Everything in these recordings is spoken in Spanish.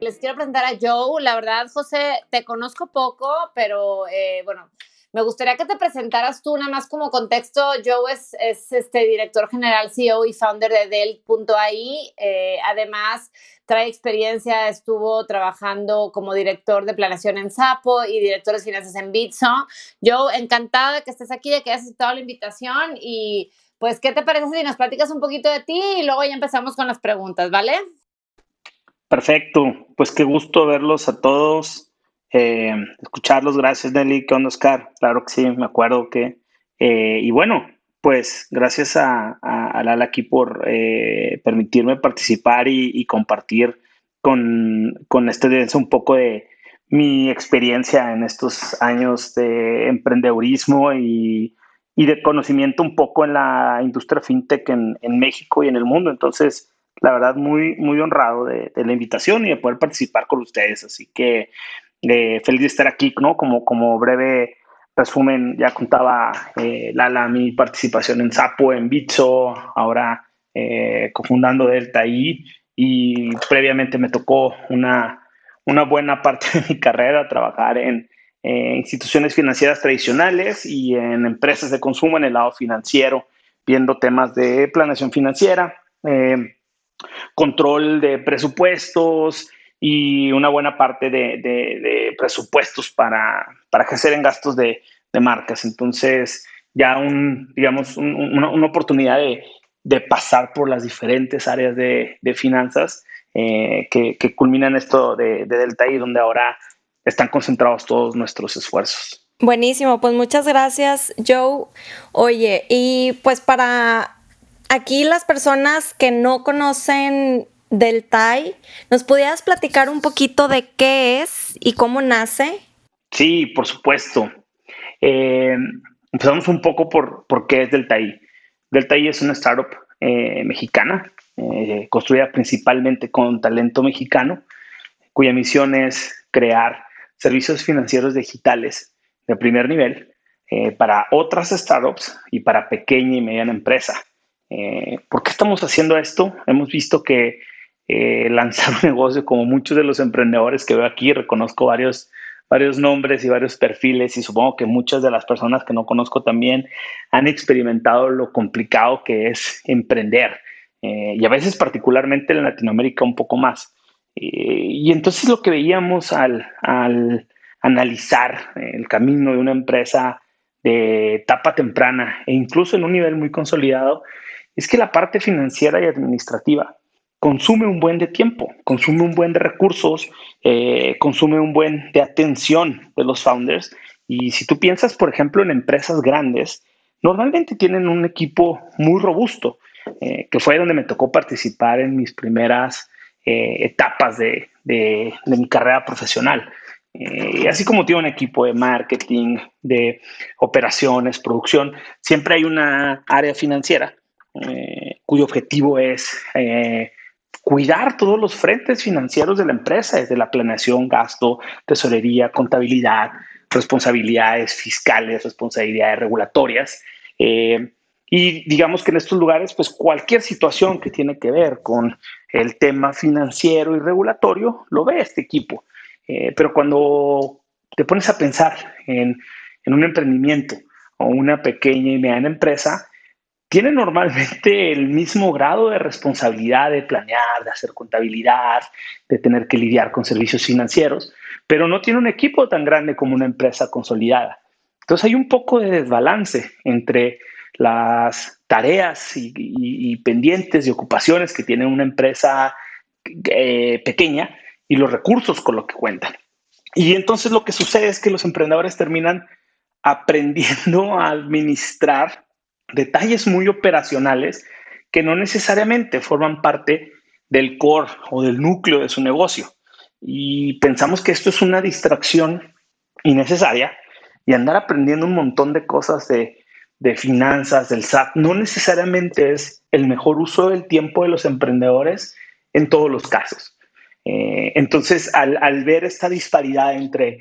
Les quiero presentar a Joe. La verdad, José, te conozco poco, pero eh, bueno, me gustaría que te presentaras tú, nada más como contexto. Joe es, es este director general, CEO y founder de Dell.ai. Eh, además, trae experiencia, estuvo trabajando como director de planeación en Sapo y director de finanzas en Bitso. Joe, encantada de que estés aquí, de que hayas aceptado la invitación y pues, ¿qué te parece si nos platicas un poquito de ti y luego ya empezamos con las preguntas, ¿vale? Perfecto, pues qué gusto verlos a todos, eh, escucharlos, gracias Nelly, ¿qué onda Oscar? Claro que sí, me acuerdo que, eh, y bueno, pues gracias a, a, Lala aquí por eh, permitirme participar y, compartir con, con este un poco de mi experiencia en estos años de emprendedurismo y, y de conocimiento un poco en la industria fintech en, en México y en el mundo, entonces la verdad, muy, muy honrado de, la invitación y de poder participar con ustedes. Así que eh, feliz de estar aquí, ¿no? Como, como breve resumen, ya contaba eh, Lala mi participación en Sapo, en Bitso, ahora eh, cofundando Delta I, y previamente me tocó una, una buena parte de mi carrera trabajar en instituciones financieras tradicionales y en empresas de consumo en el lado financiero, viendo temas de planeación financiera. Eh, control de presupuestos y una buena parte de, presupuestos para, para ejercer en gastos de, marcas. Entonces, ya un, digamos, una, oportunidad de, pasar por las diferentes áreas de, finanzas eh, que, culminan esto de, Delta y donde ahora están concentrados todos nuestros esfuerzos. Buenísimo, pues muchas gracias, Joe. Oye, y pues para aquí las personas que no conocen del TAI, ¿nos pudieras platicar un poquito de qué es y cómo nace? Sí, por supuesto. Eh, empezamos un poco por, por qué es Del TAI. Del es una startup eh, mexicana, eh, construida principalmente con talento mexicano, cuya misión es crear servicios financieros digitales de primer nivel para otras startups y para pequeña y mediana empresa. Eh, ¿Por qué estamos haciendo esto? Hemos visto que eh, lanzar un negocio, como muchos de los emprendedores que veo aquí, reconozco varios, varios nombres y varios perfiles y supongo que muchas de las personas que no conozco también han experimentado lo complicado que es emprender eh, y a veces particularmente en Latinoamérica un poco más. y entonces lo que veíamos al, al analizar el camino de una empresa de etapa temprana e incluso en un nivel muy consolidado es que la parte financiera y administrativa consume un buen de tiempo, consume un buen de recursos, eh, consume un buen de atención de los founders. Y si tú piensas, por ejemplo, en empresas grandes, normalmente tienen un equipo muy robusto, eh, que fue donde me tocó participar en mis primeras eh, etapas de, mi carrera profesional. y así como tiene un equipo de marketing, de operaciones, producción, siempre hay una área financiera eh, cuyo objetivo es eh, cuidar todos los frentes financieros de la empresa, desde la planeación, gasto, tesorería, contabilidad, responsabilidades fiscales, responsabilidades regulatorias. Eh, y digamos que en estos lugares, pues cualquier situación que tiene que ver con el tema financiero y regulatorio, lo ve este equipo. pero cuando te pones a pensar en, en un emprendimiento o una pequeña y mediana empresa, tiene normalmente el mismo grado de responsabilidad de planear, de hacer contabilidad, de tener que lidiar con servicios financieros, pero no tiene un equipo tan grande como una empresa consolidada. Entonces hay un poco de desbalance entre las tareas y, pendientes y ocupaciones que tiene una empresa eh, pequeña y los recursos con lo que cuentan. Y entonces lo que sucede es que los emprendedores terminan aprendiendo a administrar detalles muy operacionales que no necesariamente forman parte del core o del núcleo de su negocio. Y pensamos que esto es una distracción innecesaria y andar aprendiendo un montón de cosas de, de finanzas, del SAT, no necesariamente es el mejor uso del tiempo de los emprendedores en todos los casos. Eh, entonces, al, ver esta disparidad entre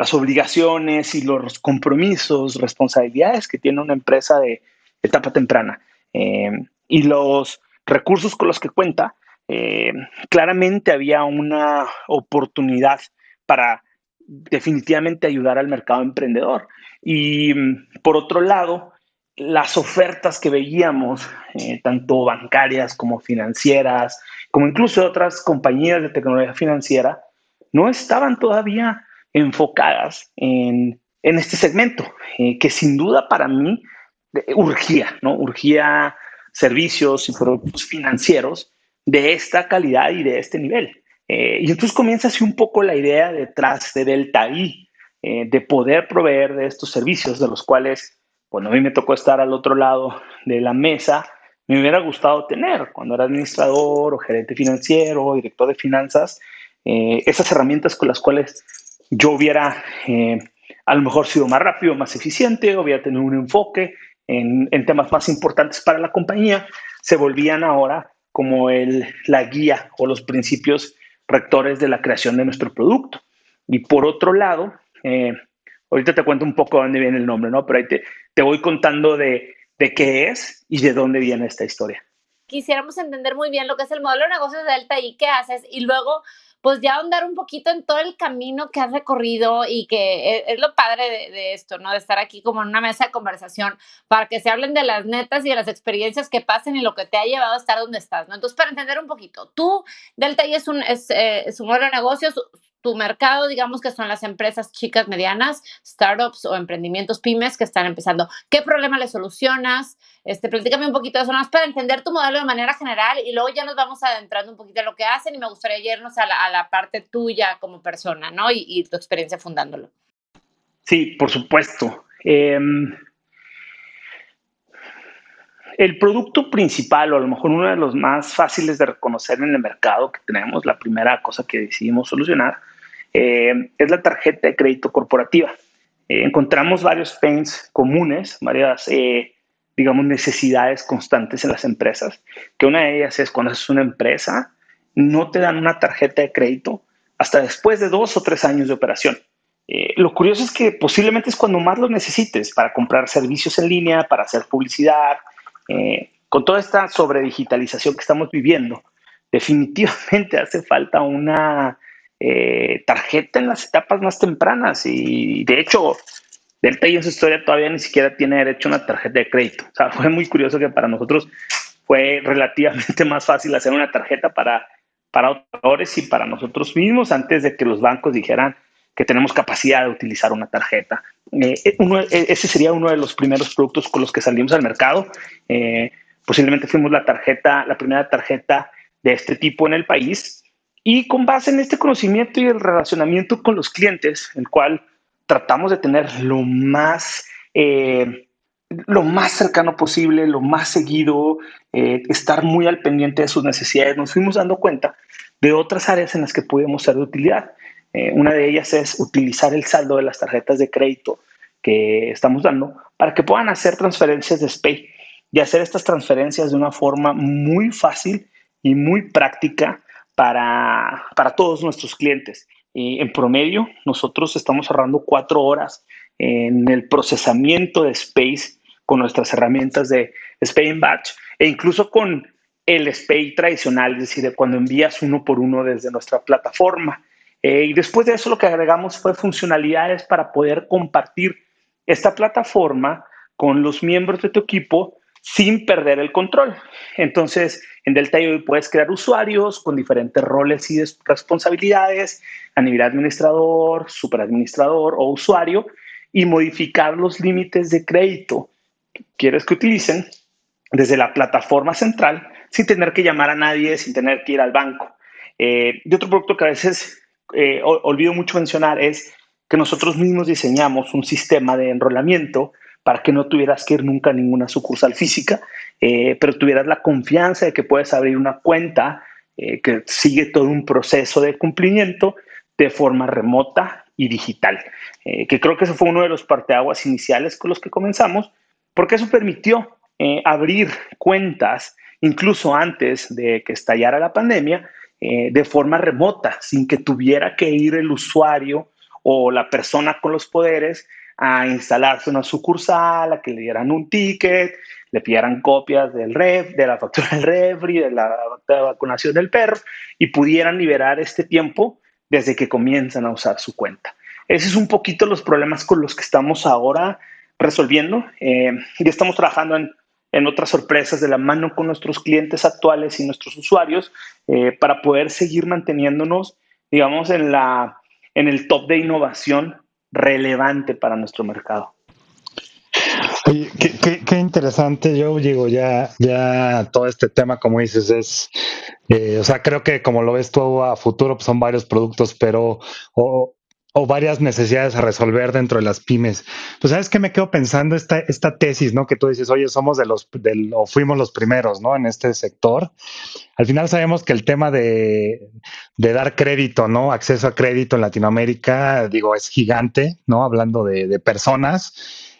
las obligaciones y los compromisos, responsabilidades que tiene una empresa de etapa temprana eh, y los recursos con los que cuenta, eh, claramente había una oportunidad para definitivamente ayudar al mercado emprendedor. Y mm, por otro lado, las ofertas que veíamos, eh, tanto bancarias como financieras, como incluso otras compañías de tecnología financiera, no estaban todavía enfocadas en, este segmento, eh, que sin duda para mí eh, urgía, ¿no? Urgía servicios y productos financieros de esta calidad y de este nivel. y entonces comienza así un poco la idea detrás de Delta I, de poder proveer de estos servicios, de los cuales cuando a mí me tocó estar al otro lado de la mesa, me hubiera gustado tener cuando era administrador o gerente financiero o director de finanzas, eh, esas herramientas con las cuales yo hubiera eh, a lo mejor sido más rápido, más eficiente, hubiera tenido un enfoque en, temas más importantes para la compañía, se volvían ahora como el, la guía o los principios rectores de la creación de nuestro producto. Y por otro lado, eh, ahorita te cuento un poco de dónde viene el nombre, ¿no? Pero ahí te, te voy contando de, de qué es y de dónde viene esta historia. Quisiéramos entender muy bien lo que es el modelo de negocios de Delta y qué haces y luego pues ya ahondar un poquito en todo el camino que has recorrido y que e, es, lo padre de, esto, ¿no? De estar aquí como en una mesa de conversación para que se hablen de las netas y de las experiencias que pasen y lo que te ha llevado a estar donde estás, ¿no? Entonces, para entender un poquito, tú, Delta I es un, es, eh, es un modelo de negocios, tu mercado, digamos que son las empresas chicas, medianas, startups o emprendimientos pymes que están empezando. ¿Qué problema le solucionas? Este, platícame un poquito de eso, más para entender tu modelo de manera general y luego ya nos vamos adentrando un poquito en lo que hacen y me gustaría irnos a la, parte tuya como persona, ¿no? Y, tu experiencia fundándolo. Sí, por supuesto. Em, el producto principal, o a lo mejor uno de los más fáciles de reconocer en el mercado que tenemos, la primera cosa que decidimos solucionar, eh, es la tarjeta de crédito corporativa. Eh, encontramos varios pains comunes, varias, eh, digamos, necesidades constantes en las empresas, que una de ellas es cuando es una empresa, no te dan una tarjeta de crédito hasta después de dos o tres años de operación. lo curioso es que posiblemente es cuando más lo necesites para comprar servicios en línea, para hacer publicidad. con toda esta sobredigitalización que estamos viviendo, definitivamente hace falta una eh, tarjeta en las etapas más tempranas y de hecho Delta y en su historia todavía ni siquiera tiene derecho a una tarjeta de crédito. O sea, fue muy curioso que para nosotros fue relativamente más fácil hacer una tarjeta para, para operadores y para nosotros mismos antes de que los bancos dijeran que tenemos capacidad de utilizar una tarjeta. Eh, eh, ese sería uno de los primeros productos con los que salimos al mercado. posiblemente fuimos la tarjeta, la primera tarjeta de este tipo en el país y con base en este conocimiento y el relacionamiento con los clientes, el cual tratamos de tener lo más, eh, lo más cercano posible, lo más seguido, eh, estar muy al pendiente de sus necesidades, nos fuimos dando cuenta de otras áreas en las que podemos ser de utilidad. Eh, una de ellas es utilizar el saldo de las tarjetas de crédito que estamos dando para que puedan hacer transferencias de SPAY y hacer estas transferencias de una forma muy fácil y muy práctica para, para todos nuestros clientes. en promedio, nosotros estamos ahorrando cuatro horas en el procesamiento de Space con nuestras herramientas de Space Batch e incluso con el Space tradicional, es decir, cuando envías uno por uno desde nuestra plataforma. Eh, y después de eso lo que agregamos fue funcionalidades para poder compartir esta plataforma con los miembros de tu equipo sin perder el control. Entonces, en Delta puedes crear usuarios con diferentes roles y responsabilidades a nivel administrador, superadministrador o usuario y modificar los límites de crédito que quieres que utilicen desde la plataforma central sin tener que llamar a nadie, sin tener que ir al banco. y otro producto que a veces olvido mucho mencionar es que nosotros mismos diseñamos un sistema de enrolamiento para que no tuvieras que ir nunca a ninguna sucursal física, pero tuvieras la confianza de que puedes abrir una cuenta que sigue todo un proceso de cumplimiento de forma remota y digital, eh, que creo que eso fue uno de los parteaguas iniciales con los que comenzamos, porque eso permitió eh, abrir cuentas incluso antes de que estallara la pandemia eh, de forma remota, sin que tuviera que ir el usuario o la persona con los poderes a instalarse una sucursal, a que le dieran un ticket, le pidieran copias del ref, de la factura del refri, de la vacunación del perro y pudieran liberar este tiempo desde que comienzan a usar su cuenta. Ese es un poquito los problemas con los que estamos ahora resolviendo eh, y estamos trabajando en, otras sorpresas de la mano con nuestros clientes actuales y nuestros usuarios eh, para poder seguir manteniéndonos, digamos, en, la, en el top de innovación relevante para nuestro mercado. qué, interesante, yo digo, ya, ya todo este tema, como dices, es eh, o sea, creo que como lo ves tú a futuro, pues son varios productos, pero o, varias necesidades a resolver dentro de las pymes. Pues sabes que me quedo pensando esta, esta tesis, ¿no? Que tú dices, oye, somos de los, o fuimos los primeros, ¿no? En este sector. Al final sabemos que el tema de, dar crédito, ¿no? Acceso a crédito en Latinoamérica, digo, es gigante, ¿no? Hablando de, de personas.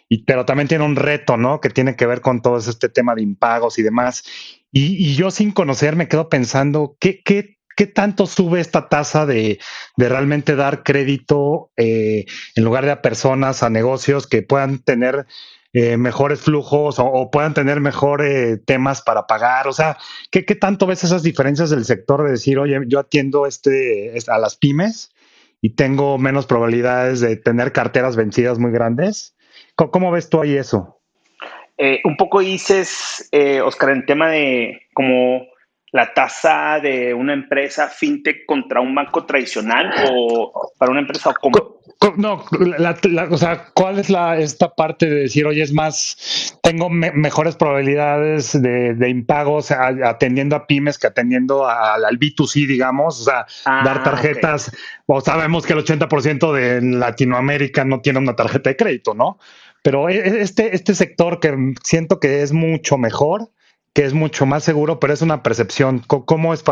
Y, pero también tiene un reto, ¿no? Que tiene que ver con todo este tema de impagos y demás. Y, yo sin conocer me quedo pensando, ¿qué, qué, qué tanto sube esta tasa de, de realmente dar crédito eh, en lugar de a personas, a negocios que puedan tener eh, mejores flujos o, puedan tener mejores temas para pagar? O sea, ¿qué, ¿qué, tanto ves esas diferencias del sector de decir, oye, yo atiendo este, a las pymes y tengo menos probabilidades de tener carteras vencidas muy grandes? cómo ves tú ahí eso? Eh, un poco dices, eh, Oscar, en tema de como la tasa de una empresa fintech contra un banco tradicional o para una empresa como... No, o sea, ¿cuál es la, esta parte de decir, oye, es más, tengo mejores probabilidades de, impagos atendiendo a pymes que atendiendo al B2C, digamos? O sea, ah, dar tarjetas, o sabemos que el 80% de Latinoamérica no tiene una tarjeta de crédito, ¿no? Pero e, e, este, este sector que siento que es mucho mejor, que es mucho más seguro, pero es una percepción. ¿Cómo es?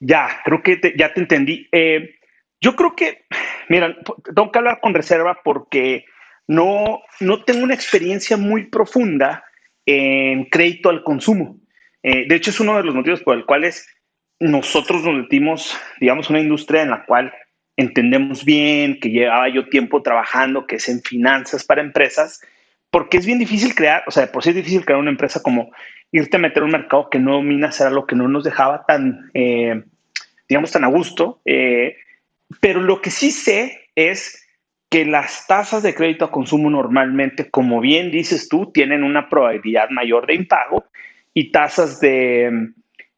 Ya, creo que ya te entendí. Eh, yo creo que, mira, tengo que hablar con reserva porque no, no tengo una experiencia muy profunda en crédito al consumo. Eh, de hecho, es uno de los motivos por el cuales nosotros nos metimos, digamos, una industria en la cual entendemos bien, que llevaba yo tiempo trabajando, que es en finanzas para empresas, porque es bien difícil crear, o sea, por sí es difícil crear una empresa como irte a meter un mercado que no dominas, era lo que no nos dejaba tan, eh, digamos, tan a gusto. Eh, pero lo que sí sé es que las tasas de crédito a consumo normalmente, como bien dices tú, tienen una probabilidad mayor de impago y tasas de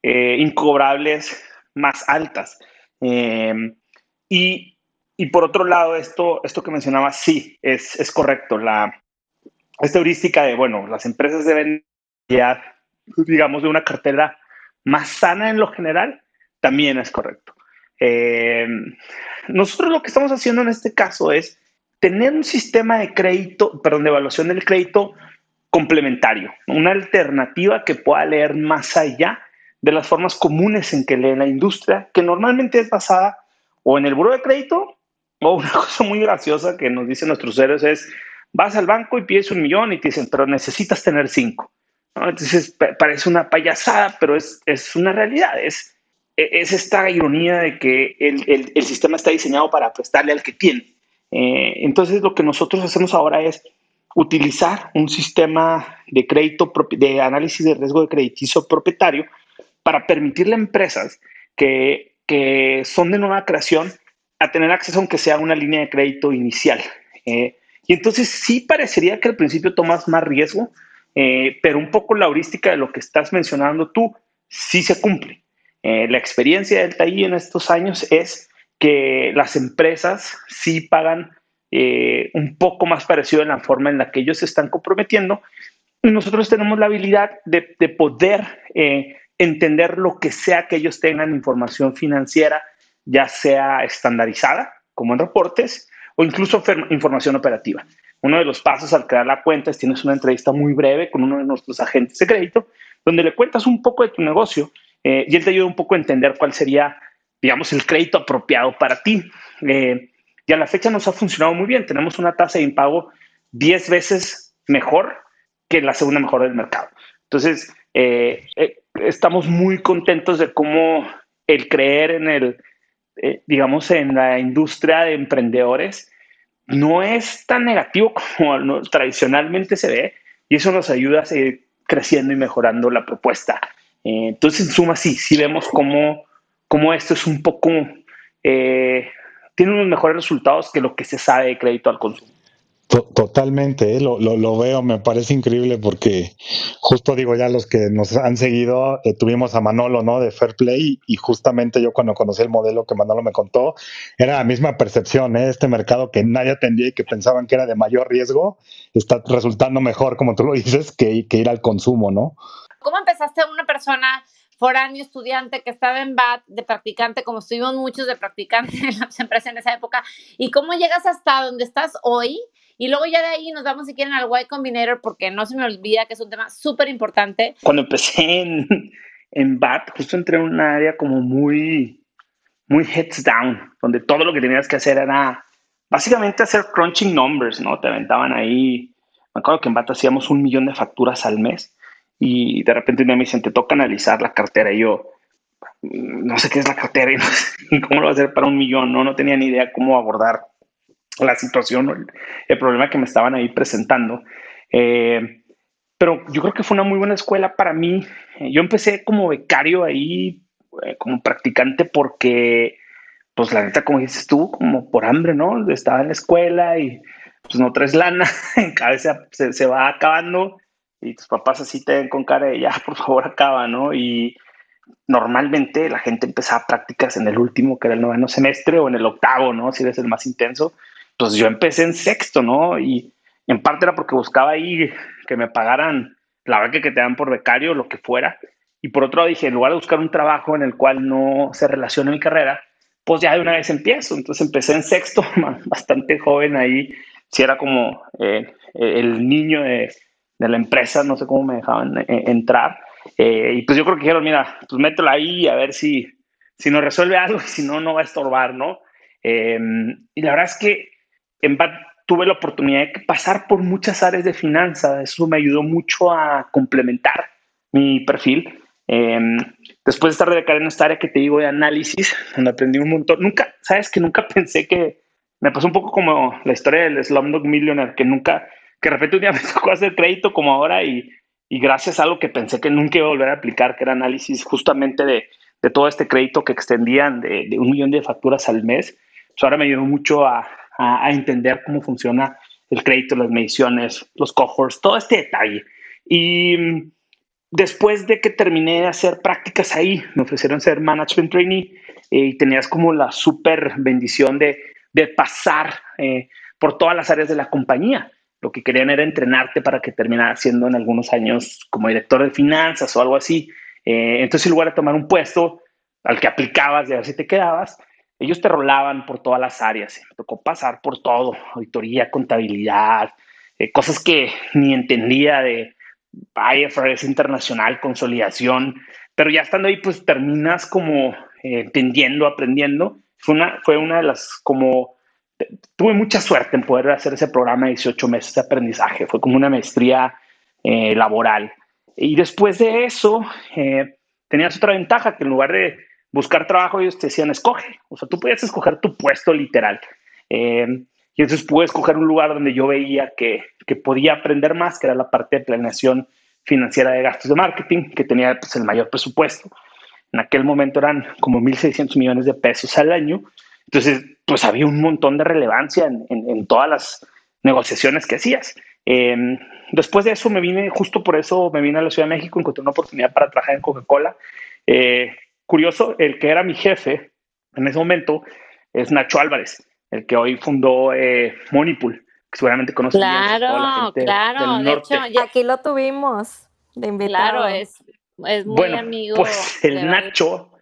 eh, incobrables más altas. Y, y por otro lado, esto, esto que mencionaba, sí, es, es correcto. La, esta heurística de, bueno, las empresas deben ya, digamos, de una cartera más sana en lo general, también es correcto. Eh, nosotros lo que estamos haciendo en este caso es tener un sistema de crédito, perdón, de evaluación del crédito complementario, una alternativa que pueda leer más allá de las formas comunes en que lee la industria, que normalmente es basada o en el buro de crédito, o una cosa muy graciosa que nos dicen nuestros héroes es, vas al banco y pides un millón y te dicen, pero necesitas tener cinco. Entonces parece una payasada, pero es, es una realidad, es, es esta ironía de que el, el, sistema está diseñado para prestarle al que tiene. Eh, entonces lo que nosotros hacemos ahora es utilizar un sistema de crédito, de análisis de riesgo de crediticio propietario para permitirle a empresas que que son de nueva creación a tener acceso aunque sea una línea de crédito inicial. Eh, y entonces sí parecería que al principio tomas más riesgo, eh, pero un poco la heurística de lo que estás mencionando tú sí se cumple. Eh, la experiencia del TAI en estos años es que las empresas sí pagan un poco más parecido en la forma en la que ellos se están comprometiendo y nosotros tenemos la habilidad de, de poder entender lo que sea que ellos tengan información financiera, ya sea estandarizada, como en reportes, o incluso información operativa. Uno de los pasos al crear la cuenta es tienes una entrevista muy breve con uno de nuestros agentes de crédito, donde le cuentas un poco de tu negocio eh, y él te ayuda un poco a entender cuál sería, digamos, el crédito apropiado para ti. Eh, y a la fecha nos ha funcionado muy bien. Tenemos una tasa de impago 10 veces mejor que la segunda mejor del mercado. Entonces, eh, estamos muy contentos de cómo el creer en el, digamos, en la industria de emprendedores no es tan negativo como tradicionalmente se ve y eso nos ayuda a seguir creciendo y mejorando la propuesta. Eh, entonces, en suma, sí, sí vemos cómo, cómo esto es un poco, eh, tiene unos mejores resultados que lo que se sabe de crédito al consumo. Totalmente, eh, lo, lo, veo, me parece increíble porque justo digo ya los que nos han seguido, eh, tuvimos a Manolo, ¿no? De Fair Play y justamente yo cuando conocí el modelo que Manolo me contó, era la misma percepción, ¿eh? Este mercado que nadie atendía y que pensaban que era de mayor riesgo, está resultando mejor, como tú lo dices, que, que ir al consumo, ¿no? ¿Cómo empezaste una persona foráneo estudiante que estaba en BAT de practicante, como estuvimos muchos de practicante en las empresas en esa época, y cómo llegas hasta donde estás hoy? Y luego ya de ahí nos vamos si quieren al Y Combinator porque no se me olvida que es un tema súper importante. Cuando empecé en, en BAT, justo entré en un área como muy, muy heads down, donde todo lo que tenías que hacer era básicamente hacer crunching numbers, ¿no? Te aventaban ahí. Me acuerdo que en BAT hacíamos un millón de facturas al mes y de repente un día me dicen, te toca analizar la cartera y yo, no sé qué es la cartera y, no sé, cómo lo voy a hacer para un millón, ¿no? No tenía ni idea cómo abordar la situación, el, problema que me estaban ahí presentando. Eh, pero yo creo que fue una muy buena escuela para mí. Yo empecé como becario ahí, eh, como practicante, porque, pues la neta, como dices tú, como por hambre, ¿no? Estaba en la escuela y pues no traes lana, en cabeza se, se, va acabando y tus papás así te ven con cara de ya, por favor, acaba, ¿no? Y normalmente la gente empezaba prácticas en el último, que era el noveno semestre, o en el octavo, ¿no? Si eres el más intenso pues yo empecé en sexto, ¿no? Y en parte era porque buscaba ahí que me pagaran la verdad que te dan por becario, lo que fuera. Y por otro lado dije, en lugar de buscar un trabajo en el cual no se relacione mi carrera, pues ya de una vez empiezo. Entonces empecé en sexto, bastante joven ahí. Si era como eh, el niño de, de, la empresa, no sé cómo me dejaban eh, entrar. Eh, y pues yo creo que dijeron, mira, pues mételo ahí a ver si, si nos resuelve algo si no, no va a estorbar, ¿no? y la verdad es que en BAT tuve la oportunidad de pasar por muchas áreas de finanzas. Eso me ayudó mucho a complementar mi perfil. Em, después de estar de cara en esta área que te digo de análisis, donde aprendí un montón, nunca, sabes que nunca pensé que me pasó un poco como la historia del Slumdog Millionaire, que nunca, que de repente un día me tocó hacer crédito como ahora y, y gracias a algo que pensé que nunca iba a volver a aplicar, que era análisis justamente de, de todo este crédito que extendían de, de, un millón de facturas al mes, pues ahora me ayudó mucho a, a, entender cómo funciona el crédito, las mediciones, los cohorts, todo este detalle. Y mm, después de que terminé de hacer prácticas ahí, me ofrecieron ser management trainee eh, y tenías como la súper bendición de, de pasar eh, por todas las áreas de la compañía. Lo que querían era entrenarte para que terminaras siendo en algunos años como director de finanzas o algo así. Eh, entonces, en lugar de tomar un puesto al que aplicabas y a ver si te quedabas, ellos te rolaban por todas las áreas. Me tocó pasar por todo, auditoría, contabilidad, eh, cosas que ni entendía de IFRS internacional, consolidación, pero ya estando ahí, pues terminas como eh, entendiendo, aprendiendo. Fue una, fue una de las como, tuve mucha suerte en poder hacer ese programa de 18 meses de aprendizaje, fue como una maestría eh, laboral. Y después de eso, tenías otra ventaja, que en lugar de buscar trabajo, ellos te decían, escoge. O sea, tú podías escoger tu puesto literal. Eh, y entonces pude escoger un lugar donde yo veía que, que, podía aprender más, que era la parte de planeación financiera de gastos de marketing, que tenía pues, el mayor presupuesto. En aquel momento eran como 1.600 millones de pesos al año. Entonces, pues había un montón de relevancia en, en, todas las negociaciones que hacías. Eh, después de eso me vine, justo por eso me vine a la Ciudad de México, encontré una oportunidad para trabajar en Coca-Cola. Eh, curioso, el que era mi jefe en ese momento es Nacho Álvarez, el que hoy fundó eh, Monipool, que seguramente conoce. Claro, claro. De hecho, aquí lo tuvimos de invitado. Claro, es, es muy amigo. Pues el Nacho,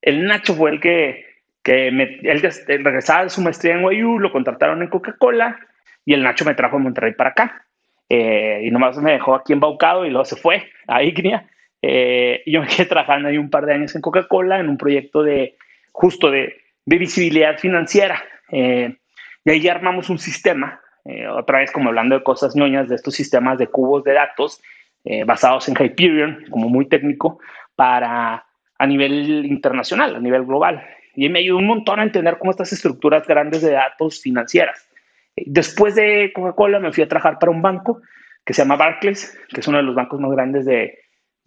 el Nacho fue el que, que me, él regresaba de su maestría en NYU, lo contrataron en Coca-Cola y el Nacho me trajo a Monterrey para acá. Eh, y nomás me dejó aquí embaucado y luego se fue a Ignia. Eh, yo me quedé trabajando ahí un par de años en Coca-Cola en un proyecto de justo de, de visibilidad financiera. Eh, y ahí armamos un sistema, otra vez como hablando de cosas ñoñas, de estos sistemas de cubos de datos basados en Hyperion, como muy técnico, para a nivel internacional, a nivel global. Y me ayudó un montón a entender cómo estas estructuras grandes de datos financieras Después de Coca-Cola me fui a trabajar para un banco que se llama Barclays, que es uno de los bancos más grandes de,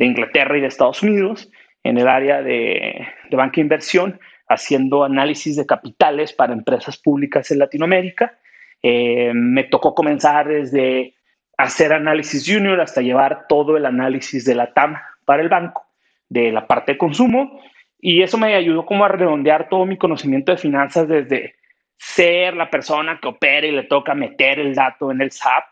Inglaterra y de Estados Unidos, en el área de, de banca de inversión, haciendo análisis de capitales para empresas públicas en Latinoamérica. Eh, me tocó comenzar desde hacer análisis junior hasta llevar todo el análisis de la TAM para el banco, de la parte de consumo, y eso me ayudó como a redondear todo mi conocimiento de finanzas desde ser la persona que opera y le toca meter el dato en el SAP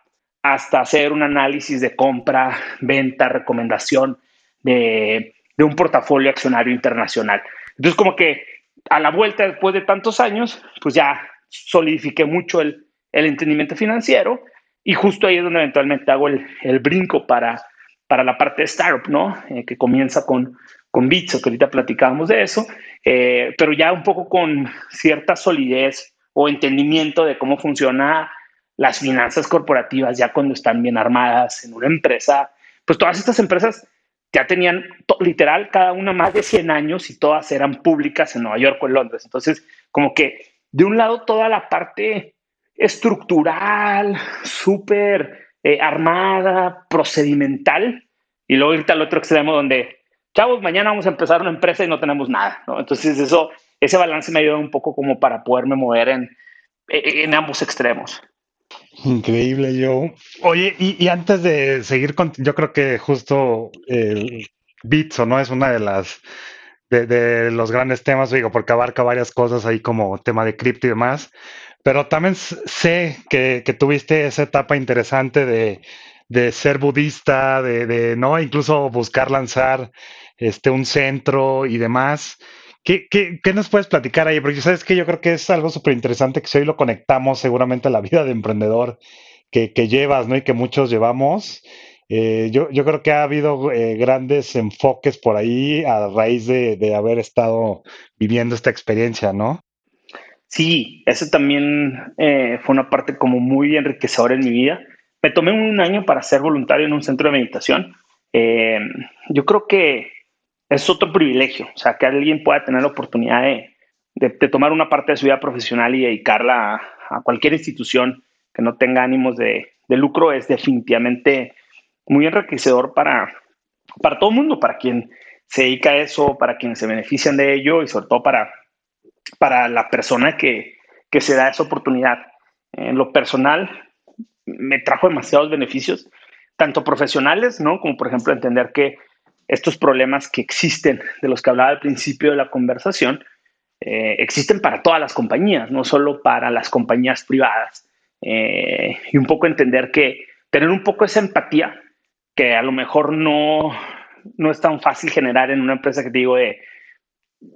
hasta hacer un análisis de compra, venta, recomendación de, un portafolio accionario internacional. Entonces, como que a la vuelta, después de tantos años, pues ya solidifiqué mucho el, entendimiento financiero y justo ahí es donde eventualmente hago el, brinco para, para la parte de startup, ¿no? Eh, que comienza con, con Bitso, que ahorita platicábamos de eso, eh, pero ya un poco con cierta solidez o entendimiento de cómo funciona las finanzas corporativas ya cuando están bien armadas en una empresa, pues todas estas empresas ya tenían literal cada una más de 100 años y todas eran públicas en Nueva York o en Londres. Entonces, como que de un lado toda la parte estructural, súper eh, armada, procedimental, y luego irte al otro extremo donde, chavos, mañana vamos a empezar una empresa y no tenemos nada, ¿no? Entonces eso ese balance me ayuda un poco como para poderme mover en, en ambos extremos. Increíble, yo. Oye, y, antes de seguir con, yo creo que justo el Bitso, ¿no? Es una de las, de, los grandes temas, digo, porque abarca varias cosas ahí como tema de cripto y demás, pero también sé que, tuviste esa etapa interesante de, de ser budista, de, de, ¿no? Incluso buscar lanzar este, un centro y demás. ¿Qué, qué, qué nos puedes platicar ahí? Porque sabes que yo creo que es algo súper interesante que si hoy lo conectamos seguramente a la vida de emprendedor que, que llevas, ¿no? Y que muchos llevamos. Eh, yo, yo, creo que ha habido eh, grandes enfoques por ahí a raíz de, de, haber estado viviendo esta experiencia, ¿no? Sí, eso también eh, fue una parte como muy enriquecedora en mi vida. Me tomé un año para ser voluntario en un centro de meditación. yo creo que es otro privilegio, o sea, que alguien pueda tener la oportunidad de, tomar una parte de su vida profesional y dedicarla a, cualquier institución que no tenga ánimos de, lucro es definitivamente muy enriquecedor para, para todo el mundo, para quien se dedica a eso, para quienes se benefician de ello y sobre todo para, para la persona que, se da esa oportunidad. En lo personal, me trajo demasiados beneficios, tanto profesionales, ¿no? Como por ejemplo entender que estos problemas que existen, de los que hablaba al principio de la conversación, eh, existen para todas las compañías, no solo para las compañías privadas. Eh, y un poco entender que tener un poco esa empatía, que a lo mejor no, no es tan fácil generar en una empresa que te digo de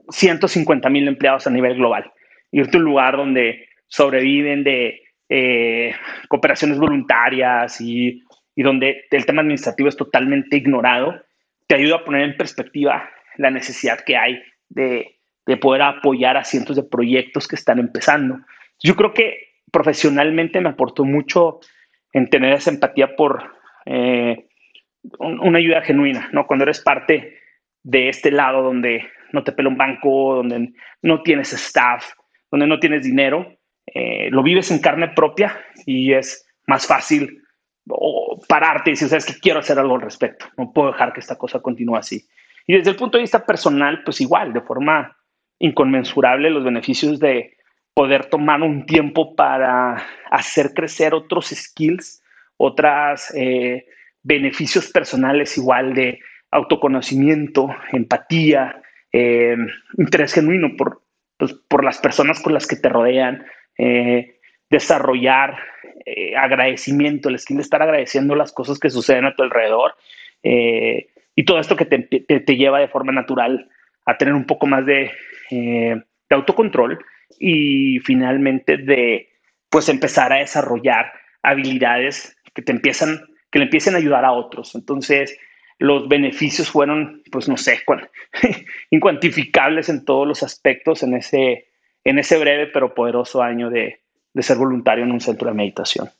150 mil empleados a nivel global. Irte a un lugar donde sobreviven de eh, cooperaciones voluntarias y, y donde el tema administrativo es totalmente ignorado, te ayuda a poner en perspectiva la necesidad que hay de, poder apoyar a cientos de proyectos que están empezando. Yo creo que profesionalmente me aportó mucho en tener esa empatía por eh, una ayuda genuina, ¿no? Cuando eres parte de este lado donde no te pela un banco, donde no tienes staff, donde no tienes dinero, eh, lo vives en carne propia y es más fácil pararte y decir, sabes que quiero hacer algo al respecto, no puedo dejar que esta cosa continúe así. Y desde el punto de vista personal, pues igual, de forma inconmensurable, los beneficios de poder tomar un tiempo para hacer crecer otros skills, otros eh, beneficios personales igual de autoconocimiento, empatía, eh, interés genuino por, pues, por las personas con las que te rodean, eh, desarrollar eh, agradecimiento, el skill de estar agradeciendo las cosas que suceden a tu alrededor. Eh, y todo esto que te, te, lleva de forma natural a tener un poco más de, eh, de autocontrol y finalmente de pues empezar a desarrollar habilidades que te empiezan, que le empiecen a ayudar a otros. Entonces, los beneficios fueron, pues no sé, incuantificables en todos los aspectos en ese, en ese breve pero poderoso año de, de ser voluntario en un centro de meditación.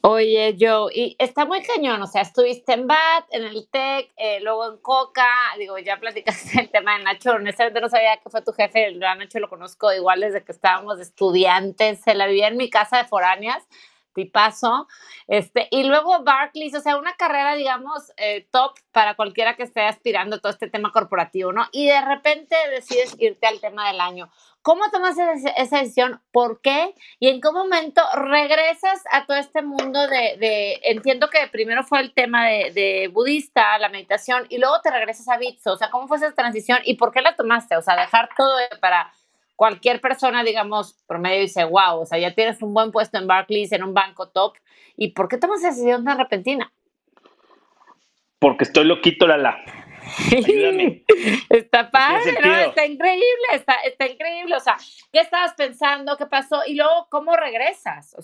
Oye, Joe, y está muy cañón, o sea, estuviste en BAT, en el TEC, eh, luego en Coca, digo, ya platicaste el tema de Nacho, honestamente no sabía que fue tu jefe, el Nacho lo conozco igual desde que estábamos estudiantes, se la vivía en mi casa de foráneas, tipazo, este, y luego Barclays, o sea, una carrera, digamos, eh, top para cualquiera que esté aspirando a todo este tema corporativo, ¿no? Y de repente decides irte al tema del año. ¿Cómo tomas esa decisión? ¿Por qué? ¿Y en qué momento regresas a todo este mundo de, entiendo que primero fue el tema de, budista, la meditación, y luego te regresas a Bitso? O sea, ¿cómo fue esa transición y por qué la tomaste? O sea, dejar todo para cualquier persona, digamos, promedio dice, wow, o sea, ya tienes un buen puesto en Barclays, en un banco top, ¿y por qué tomas esa decisión tan repentina? Porque estoy loquito, Lala. Ayúdame. está padre, ¿no? Está increíble, está, está, increíble. O sea, ¿qué estabas pensando? ¿Qué pasó? Y luego, ¿cómo regresas?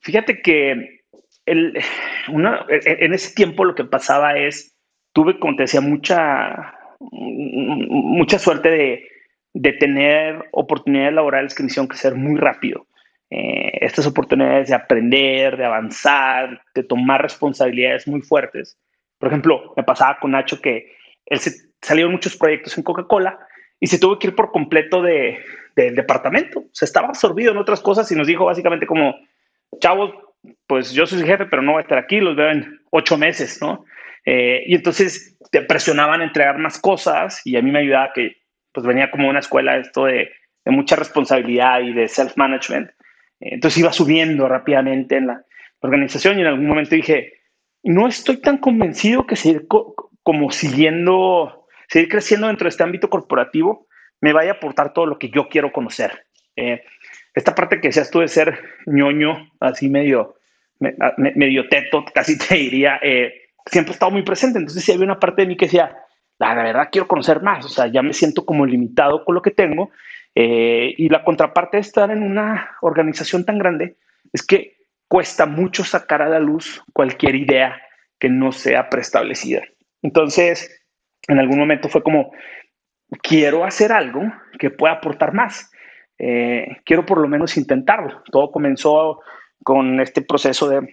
Fíjate que el, en ese tiempo lo que pasaba es, tuve, como te decía, mucha, mucha suerte de de tener oportunidades laborales que me hicieron crecer muy rápido. Eh, estas oportunidades de aprender, de avanzar, de tomar responsabilidades muy fuertes. Por ejemplo, me pasaba con Nacho que él se salieron muchos proyectos en Coca-Cola y se tuvo que ir por completo de, del departamento. Se estaba absorbido en otras cosas y nos dijo básicamente como, chavos, pues yo soy jefe, pero no voy a estar aquí, los veo en ocho meses, ¿no? Eh, y entonces te presionaban a entregar más cosas y a mí me ayudaba que pues venía como una escuela esto de, mucha responsabilidad y de self-management. Entonces iba subiendo rápidamente en la organización y en algún momento dije, no estoy tan convencido que seguir como siguiendo, seguir creciendo dentro de este ámbito corporativo me vaya a aportar todo lo que yo quiero conocer. Eh, esta parte que decías tú de ser ñoño, así medio, medio teto, casi te diría, eh, siempre ha estado muy presente. Entonces sí había una parte de mí que decía, la, verdad quiero conocer más, o sea, ya me siento como limitado con lo que tengo. Eh, y la contraparte de estar en una organización tan grande es que cuesta mucho sacar a la luz cualquier idea que no sea preestablecida. Entonces, en algún momento fue como, quiero hacer algo que pueda aportar más. Eh, quiero por lo menos intentarlo. Todo comenzó con este proceso de,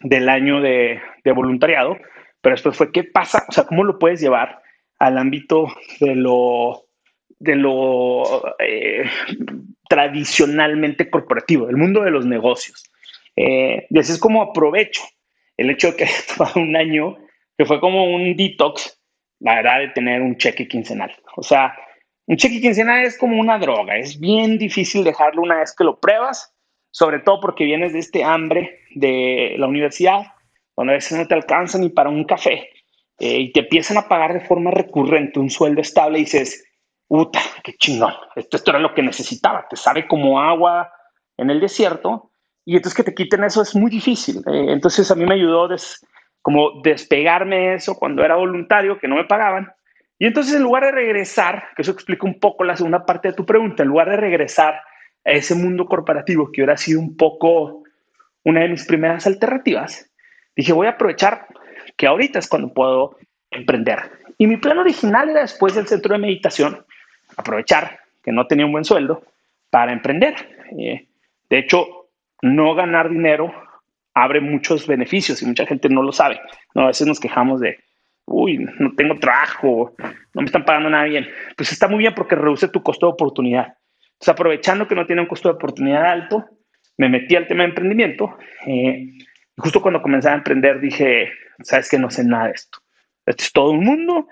del año de, de voluntariado, pero después fue, ¿qué pasa? O sea, ¿cómo lo puedes llevar al ámbito de lo, de lo eh, tradicionalmente corporativo, el mundo de los negocios? Eh, y así es como aprovecho el hecho de que haya tomado un año, que fue como un detox, la verdad, de tener un cheque quincenal. O sea, un cheque quincenal es como una droga, es bien difícil dejarlo una vez que lo pruebas, sobre todo porque vienes de este hambre de la universidad, cuando a veces no te alcanza ni para un café eh, y te empiezan a pagar de forma recurrente un sueldo estable y dices, puta, qué chingón, esto, esto era lo que necesitaba, te sabe como agua en el desierto y entonces que te quiten eso es muy difícil. Eh, entonces a mí me ayudó des, como despegarme de eso cuando era voluntario, que no me pagaban. Y entonces en lugar de regresar, que eso explica un poco la segunda parte de tu pregunta, en lugar de regresar a ese mundo corporativo que hubiera sido un poco una de mis primeras alternativas, dije, voy a aprovechar que ahorita es cuando puedo emprender. Y mi plan original era después del centro de meditación, aprovechar que no tenía un buen sueldo para emprender. Eh, de hecho, no ganar dinero abre muchos beneficios y mucha gente no lo sabe. ¿no? A veces nos quejamos de, uy, no tengo trabajo, no me están pagando nada bien. Pues está muy bien porque reduce tu costo de oportunidad. Entonces, aprovechando que no tiene un costo de oportunidad alto, me metí al tema de emprendimiento. Eh, justo cuando comencé a emprender dije, sabes que no sé nada de esto. Esto es todo un mundo.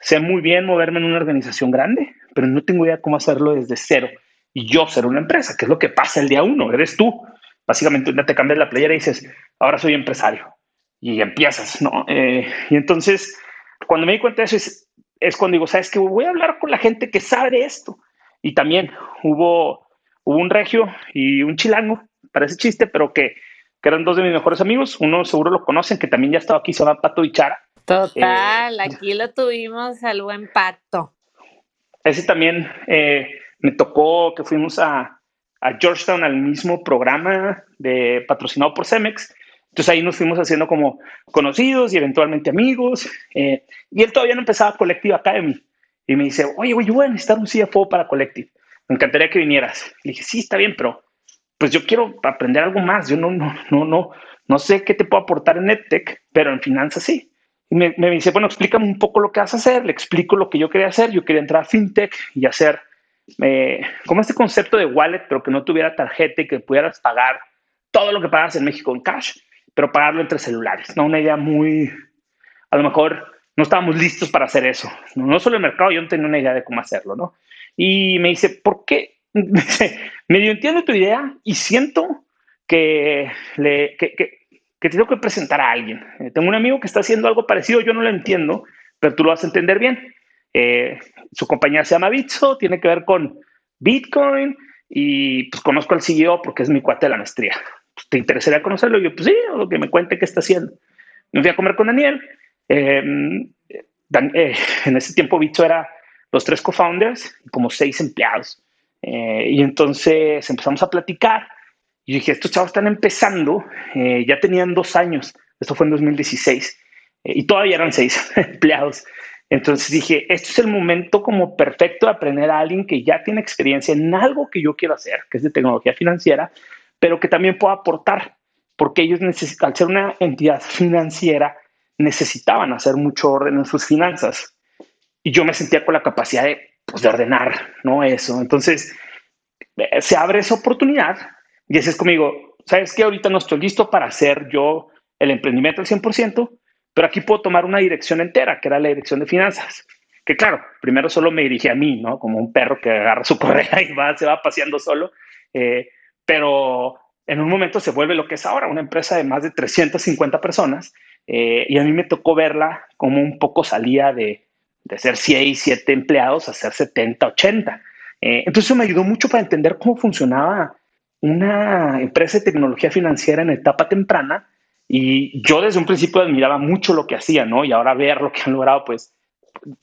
Sé muy bien moverme en una organización grande, pero no tengo idea cómo hacerlo desde cero. Y yo ser una empresa, que es lo que pasa el día uno, eres tú. Básicamente te cambias la playera y dices, ahora soy empresario. Y empiezas, ¿no? Eh, y entonces, cuando me di cuenta de eso, es, es cuando digo, sabes que voy a hablar con la gente que sabe de esto. Y también hubo, hubo un regio y un chilango, parece chiste, pero que que eran dos de mis mejores amigos. Uno seguro lo conocen, que también ya estaba aquí, se llama Pato Bichara. Total, eh, aquí lo tuvimos al buen pacto. Ese también eh, me tocó que fuimos a, a, Georgetown al mismo programa de patrocinado por Cemex. Entonces ahí nos fuimos haciendo como conocidos y eventualmente amigos. Eh, y él todavía no empezaba Collective Academy. Y me dice, oye, güey, yo voy a necesitar un CFO para Collective. Me encantaría que vinieras. Le dije, sí, está bien, pero pues yo quiero aprender algo más. Yo no, no, no, no, no sé qué te puedo aportar en EdTech, pero en finanzas sí. Y me, me, dice, bueno, explícame un poco lo que vas a hacer. Le explico lo que yo quería hacer. Yo quería entrar a FinTech y hacer eh, como este concepto de wallet, pero que no tuviera tarjeta y que pudieras pagar todo lo que pagas en México en cash, pero pagarlo entre celulares. ¿no? Una idea muy, a lo mejor no estábamos listos para hacer eso. No, no solo el mercado, yo no tenía una idea de cómo hacerlo, ¿no? Y me dice, ¿por qué? medio entiendo tu idea y siento que, le, que, que, que, tengo que presentar a alguien. Eh, tengo un amigo que está haciendo algo parecido, yo no lo entiendo, pero tú lo vas a entender bien. Eh, su compañía se llama Bitso, tiene que ver con Bitcoin y pues conozco al CEO porque es mi cuate de la maestría. Pues, ¿Te interesaría conocerlo? Yo, pues sí, lo que me cuente qué está haciendo. Me fui a comer con Daniel. Eh, en ese tiempo Bitso era los tres co-founders y como seis empleados. Eh, y entonces empezamos a platicar. Y dije, estos chavos están empezando, eh, ya tenían dos años, esto fue en 2016, eh, y todavía eran seis empleados. Entonces dije, este es el momento como perfecto de aprender a alguien que ya tiene experiencia en algo que yo quiero hacer, que es de tecnología financiera, pero que también pueda aportar, porque ellos necesitan, al ser una entidad financiera, necesitaban hacer mucho orden en sus finanzas. Y yo me sentía con la capacidad de, pues, de ordenar, ¿no? Eso. Entonces, eh, se abre esa oportunidad y ese es conmigo, ¿sabes qué? Ahorita no estoy listo para hacer yo el emprendimiento al 100%, pero aquí puedo tomar una dirección entera, que era la dirección de finanzas. Que claro, primero solo me dirigí a mí, ¿no? Como un perro que agarra su correa y va, se va paseando solo. Eh, pero en un momento se vuelve lo que es ahora, una empresa de más de 350 personas. Eh, y a mí me tocó verla como un poco salía de, de ser 6, 7 empleados a ser 70, 80. Eh, entonces eso me ayudó mucho para entender cómo funcionaba una empresa de tecnología financiera en etapa temprana y yo desde un principio admiraba mucho lo que hacía, ¿no? Y ahora ver lo que han logrado, pues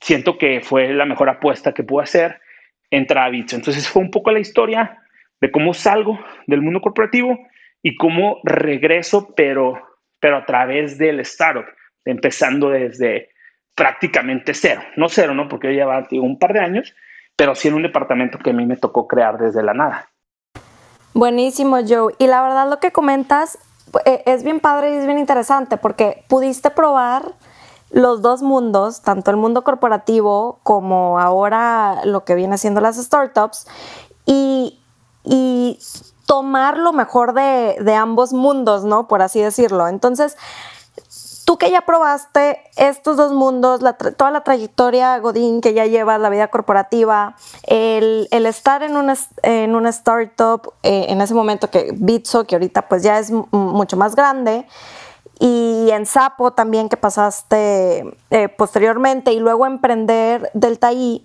siento que fue la mejor apuesta que pude hacer entrar a Bitso. Entonces fue un poco la historia de cómo salgo del mundo corporativo y cómo regreso, pero, pero a través del startup, empezando desde prácticamente cero. No cero, ¿no? Porque yo llevaba un par de años, pero sí en un departamento que a mí me tocó crear desde la nada. Buenísimo, Joe. Y la verdad lo que comentas eh, es bien padre y es bien interesante porque pudiste probar los dos mundos, tanto el mundo corporativo como ahora lo que viene siendo las startups, y, tomar lo mejor de, de ambos mundos, ¿no? Por así decirlo. Entonces, Tú que ya probaste estos dos mundos, toda la trayectoria Godín que ya llevas, la vida corporativa, el, estar en una, en startup, eh, en ese momento que Bitso, que ahorita pues ya es mucho más grande, y en Sapo también que pasaste eh, posteriormente, y luego emprender Delta I,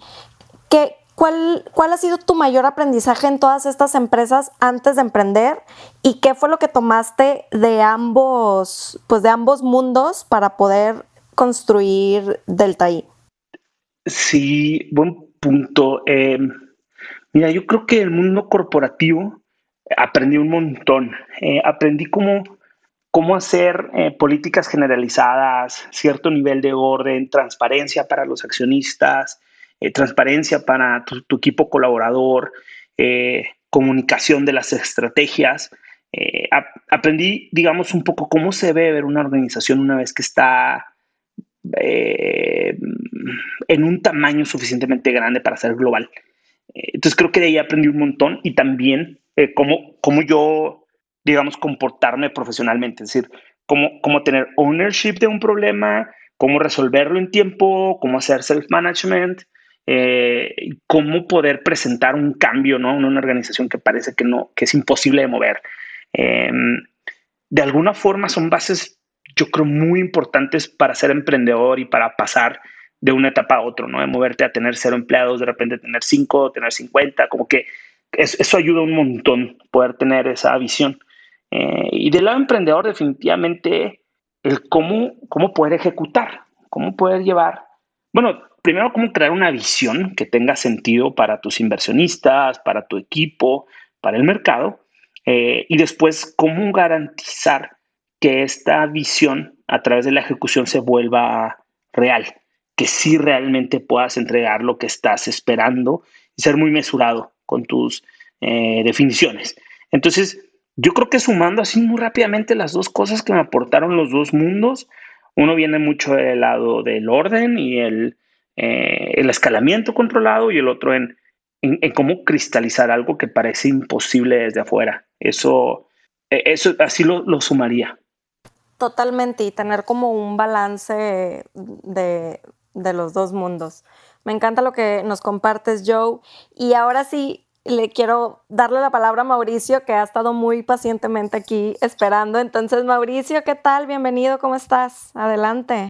¿qué, ¿Cuál, ¿Cuál ha sido tu mayor aprendizaje en todas estas empresas antes de emprender? ¿Y qué fue lo que tomaste de ambos, pues de ambos mundos para poder construir Delta I? Sí, buen punto. Eh, mira, yo creo que el mundo corporativo aprendí un montón. Eh, aprendí cómo, cómo hacer eh, políticas generalizadas, cierto nivel de orden, transparencia para los accionistas, eh, transparencia para tu, equipo colaborador, eh, comunicación de las estrategias. Eh, aprendí, digamos, un poco cómo se ve ver una organización una vez que está en un tamaño suficientemente grande para ser global. entonces creo que de ahí aprendí un montón y también cómo, cómo yo, digamos, comportarme profesionalmente, es decir, cómo, cómo tener ownership de un problema, cómo resolverlo en tiempo, cómo hacer self-management, eh, cómo poder presentar un cambio ¿no? en una organización que parece que, no, que es imposible de mover. Em, de alguna forma son bases, yo creo, muy importantes para ser emprendedor y para pasar de una etapa a otra, ¿no? De moverte a tener cero empleados, de repente tener cinco, tener cincuenta, como que eso ayuda un montón poder tener esa visión. Eh, y del lado emprendedor, definitivamente, el cómo, cómo poder ejecutar, cómo poder llevar, bueno, primero cómo crear una visión que tenga sentido para tus inversionistas, para tu equipo, para el mercado, eh, y después cómo garantizar que esta visión a través de la ejecución se vuelva real, que sí realmente puedas entregar lo que estás esperando y ser muy mesurado con tus eh, definiciones. Entonces, yo creo que sumando así muy rápidamente las dos cosas que me aportaron los dos mundos, uno viene mucho del lado del orden y el, eh, el escalamiento controlado y el otro en, en, cómo cristalizar algo que parece imposible desde afuera. Eso, e, eso así lo, lo sumaría. Totalmente, y tener como un balance de, de los dos mundos. Me encanta lo que nos compartes, Joe. Y ahora sí, le quiero darle la palabra a Mauricio, que ha estado muy pacientemente aquí esperando. Entonces, Mauricio, ¿qué tal? Bienvenido, ¿cómo estás? Adelante.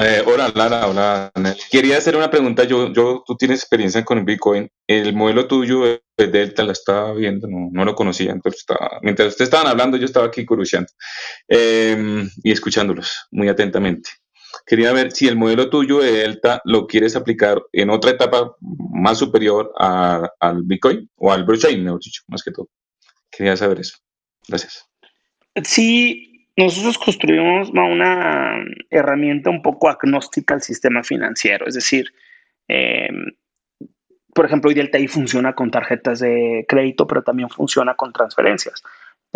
Eh, hola, Lara, hola. Quería hacer una pregunta. Yo, yo, tú tienes experiencia con el Bitcoin. El modelo tuyo de Delta la estaba viendo, no, no lo conocía. Entonces, estaba, mientras ustedes estaban hablando, yo estaba aquí curioseando em, y escuchándolos muy atentamente. Quería ver si el modelo tuyo de Delta lo quieres aplicar en otra etapa más superior al Bitcoin o al blockchain, mejor dicho, más que todo. Quería saber eso. Gracias. Sí, nosotros construimos una herramienta un poco agnóstica al sistema financiero, es decir, em, por ejemplo, hoy Delta I funciona con tarjetas de crédito, pero también funciona con transferencias.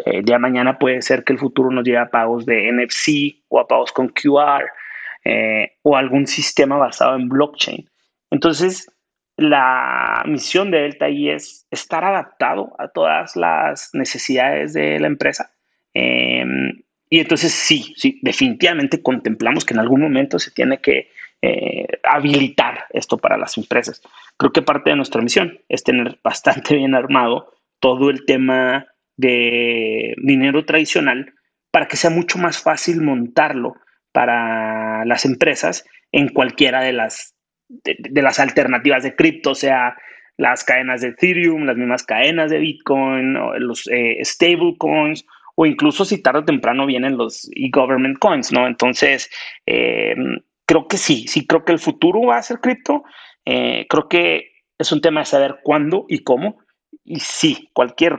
Eh, ya mañana puede ser que el futuro nos lleve a pagos de NFC o a pagos con QR eh, o algún sistema basado en blockchain. Entonces, la misión de Delta I es estar adaptado a todas las necesidades de la empresa. Em, y entonces sí, sí, definitivamente contemplamos que en algún momento se tiene que eh, habilitar esto para las empresas. Creo que parte de nuestra misión es tener bastante bien armado todo el tema de dinero tradicional para que sea mucho más fácil montarlo para las empresas en cualquiera de las, de, las alternativas de cripto, sea las cadenas de Ethereum, las mismas cadenas de Bitcoin, los eh, stable coins, o incluso si tarde o temprano vienen los e-government coins, ¿no? Entonces, eh, creo que sí, sí creo que el futuro va a ser cripto. Eh, creo que es un tema de saber cuándo y cómo. Y sí, cualquier,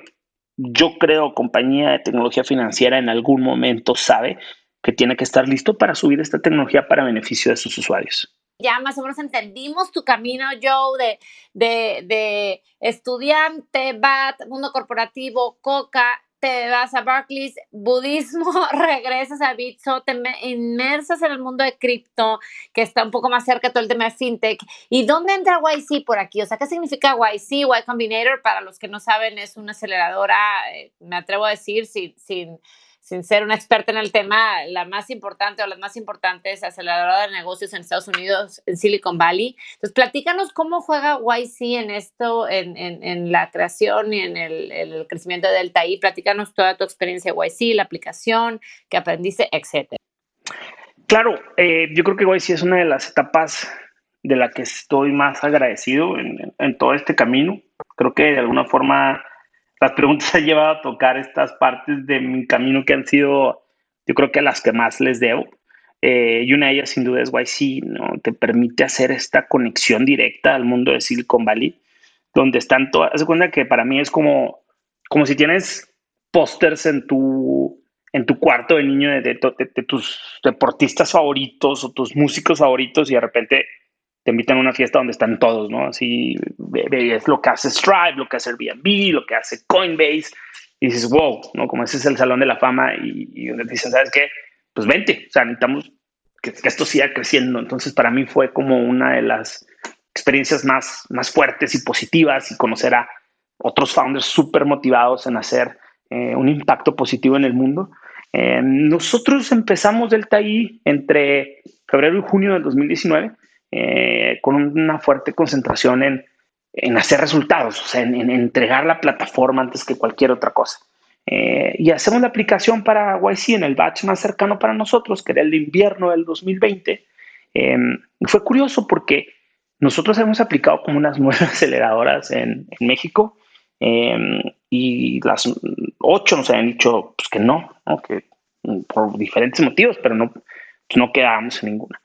yo creo, compañía de tecnología financiera en algún momento sabe que tiene que estar listo para subir esta tecnología para beneficio de sus usuarios. Ya más o menos entendimos tu camino, Joe, de, de, de estudiante, BAT, mundo corporativo, Coca, te vas a Barclays, budismo, regresas a Bitso, te inmersas en el mundo de cripto, que está un poco más cerca de todo el tema de fintech. ¿Y dónde entra YC por aquí? O sea, ¿qué significa YC? Y Combinator, para los que no saben, es una aceleradora, eh, me atrevo a decir, sin, sin sin ser una experta en el tema, la más importante o las más importantes aceleradoras de negocios en Estados Unidos, en Silicon Valley. Entonces, platícanos cómo juega YC en esto, en, en, la creación y en el, el, crecimiento de Delta I. Platícanos toda tu experiencia de YC, la aplicación, que aprendiste, etcétera. Claro, eh, yo creo que YC es una de las etapas de la que estoy más agradecido en, en todo este camino. Creo que de alguna forma las preguntas han llevado a tocar estas partes de mi camino que han sido, yo creo que las que más les debo. Eh, y una de ellas sin duda es YC, ¿no? Te permite hacer esta conexión directa al mundo de Silicon Valley, donde están todas, se cuenta que para mí es como, como si tienes pósters en tu, en tu cuarto de niño de, de, tus deportistas favoritos o tus músicos favoritos y de repente te invitan a una fiesta donde están todos, ¿no? Así es lo que hace Stripe, lo que hace Airbnb, lo que hace Coinbase, y dices, wow, ¿no? Como ese es el salón de la fama y, y te ¿sabes qué? Pues vente, o sea, necesitamos que, esto siga creciendo. Entonces, para mí fue como una de las experiencias más, más fuertes y positivas y conocer a otros founders súper motivados en hacer eh, un impacto positivo en el mundo. Eh, nosotros empezamos Delta I entre febrero y junio del 2019 eh, con una fuerte concentración en, en hacer resultados, o sea, en, entregar la plataforma antes que cualquier otra cosa. Eh, y hacemos la aplicación para YC en el batch más cercano para nosotros, que era el invierno del 2020. Eh, fue curioso porque nosotros hemos aplicado como unas nueve aceleradoras en, México y las ocho nos habían dicho pues, que no, que por diferentes motivos, pero no, no quedábamos en ninguna.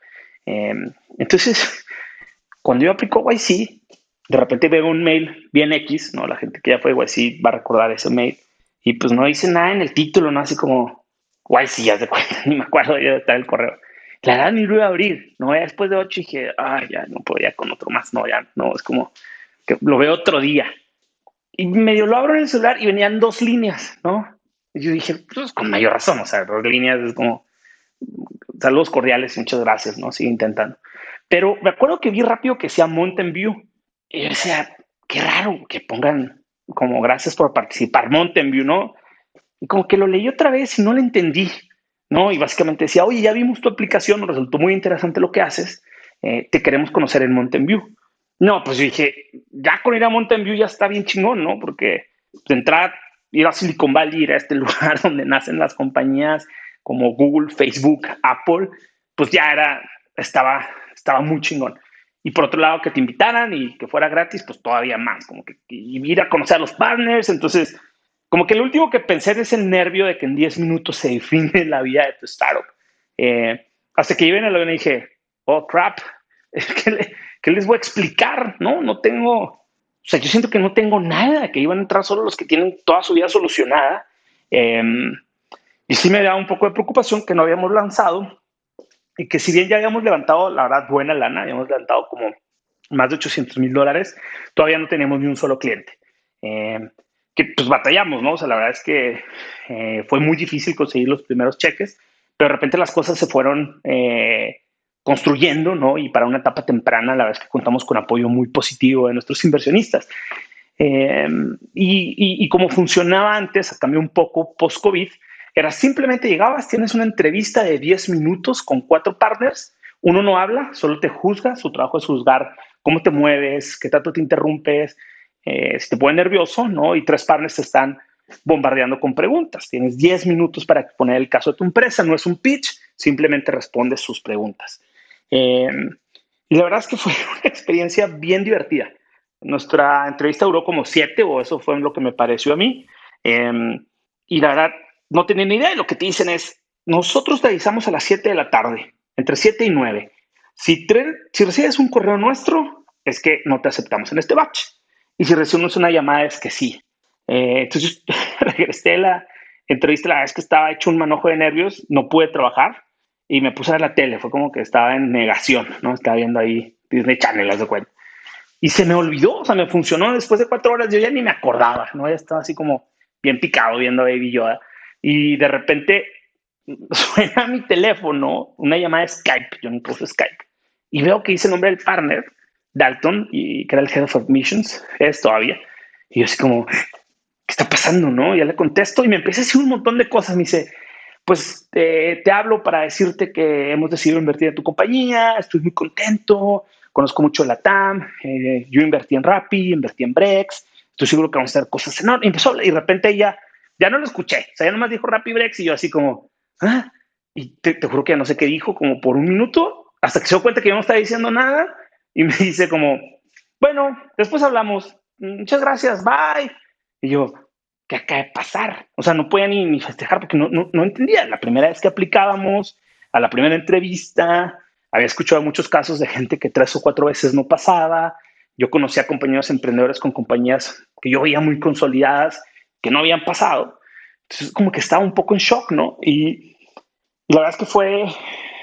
Em, entonces, cuando yo aplico YC, de repente veo un mail bien X, ¿no? La gente que ya fue YC va a recordar ese mail. Y pues no dice nada en el título, ¿no? Así como YC, ya se cuenta, ni me acuerdo ya de el correo. La verdad ni lo iba a abrir, ¿no? Ya después de ocho dije, ay, ya no podía con otro más, no, ya, no, es como que lo veo otro día. Y medio lo abro en el celular y venían dos líneas, ¿no? Y yo dije, pues con mayor razón, o sea, dos líneas es como saludos cordiales y muchas gracias, ¿no? Sigue intentando. Pero me acuerdo que vi rápido que decía Mountain View. Y yo decía, qué raro que pongan como gracias por participar, Mountain View, ¿no? Y como que lo leí otra vez y no lo entendí, ¿no? Y básicamente decía, oye, ya vimos tu aplicación, resultó muy interesante lo que haces, eh, te queremos conocer en Mountain View. No, pues dije, ya con ir a Mountain View ya está bien chingón, ¿no? Porque de entrada, ir a Silicon Valley, ir a este lugar donde nacen las compañías como Google, Facebook, Apple, pues ya era, estaba, estaba muy chingón. Y por otro lado, que te invitaran y que fuera gratis, pues todavía más, como que, ir a conocer a los partners. Entonces, como que lo último que pensé es el nervio de que en 10 minutos se define la vida de tu startup. Eh, hasta que llegué en el avión y dije, oh, crap, ¿qué, les voy a explicar? No, no tengo, o sea, yo siento que no tengo nada, que iban a entrar solo los que tienen toda su vida solucionada. Eh, y sí me da un poco de preocupación que no habíamos lanzado y que si bien ya habíamos levantado, la verdad, buena lana, habíamos levantado como más de 800 mil dólares, todavía no teníamos ni un solo cliente. Eh, que pues batallamos, ¿no? O sea, la verdad es que eh, fue muy difícil conseguir los primeros cheques, pero de repente las cosas se fueron eh, construyendo, ¿no? Y para una etapa temprana, la verdad es que contamos con apoyo muy positivo de nuestros inversionistas. y, y, como funcionaba antes, cambió un poco post-COVID, era simplemente llegabas, tienes una entrevista de 10 minutos con cuatro partners, uno no habla, solo te juzga, su trabajo es juzgar cómo te mueves, qué tanto te interrumpes, eh, si te pone nervioso, ¿no? Y tres partners te están bombardeando con preguntas. Tienes 10 minutos para exponer el caso de tu empresa, no es un pitch, simplemente respondes sus preguntas. Eh, y la verdad es que fue una experiencia bien divertida. Nuestra entrevista duró como siete, o eso fue lo que me pareció a mí. Eh, y la verdad, no tienen ni idea. Lo que te dicen es, nosotros te avisamos a las 7 de la tarde, entre 7 y 9. Si, si recibes un correo nuestro, es que no te aceptamos en este batch. Y si recibimos una llamada, es que sí. Eh, entonces, regresé a la entrevista, la es que estaba hecho un manojo de nervios, no pude trabajar y me puse a la tele. Fue como que estaba en negación, ¿no? Estaba viendo ahí Disney Channel, haz de cuenta. Y se me olvidó, o sea, me funcionó después de cuatro horas, yo ya ni me acordaba, ¿no? Ya estaba así como bien picado viendo a Baby Yoda y de repente suena mi teléfono, una llamada de Skype, yo no puse Skype, y veo que dice el nombre del partner, Dalton, y que era el Head of Admissions, es todavía, y yo así como, ¿qué está pasando? No, ya le contesto y me empieza a decir un montón de cosas, me dice, pues te hablo para decirte que hemos decidido invertir en tu compañía, estoy muy contento, conozco mucho la TAM, eh, yo invertí en Rappi, invertí en Brex, estoy seguro que vamos a hacer cosas enormes. Y empezó, y de repente ella ya no lo escuché. O sea, ya nomás dijo Rappi Brex y yo así como, ah, y te, juro que no sé qué dijo, como por un minuto, hasta que se dio cuenta que yo no estaba diciendo nada y me dice como, bueno, después hablamos, muchas gracias, bye. Y yo, ¿qué acaba de pasar? O sea, no podía ni, ni festejar porque no, no, no entendía. La primera vez que aplicábamos, a la primera entrevista, había escuchado muchos casos de gente que tres o cuatro veces no pasaba. Yo conocía compañeros emprendedores con compañías que yo veía muy consolidadas que no habían pasado. Entonces, como que estaba un poco en shock, ¿no? Y, la verdad es que fue,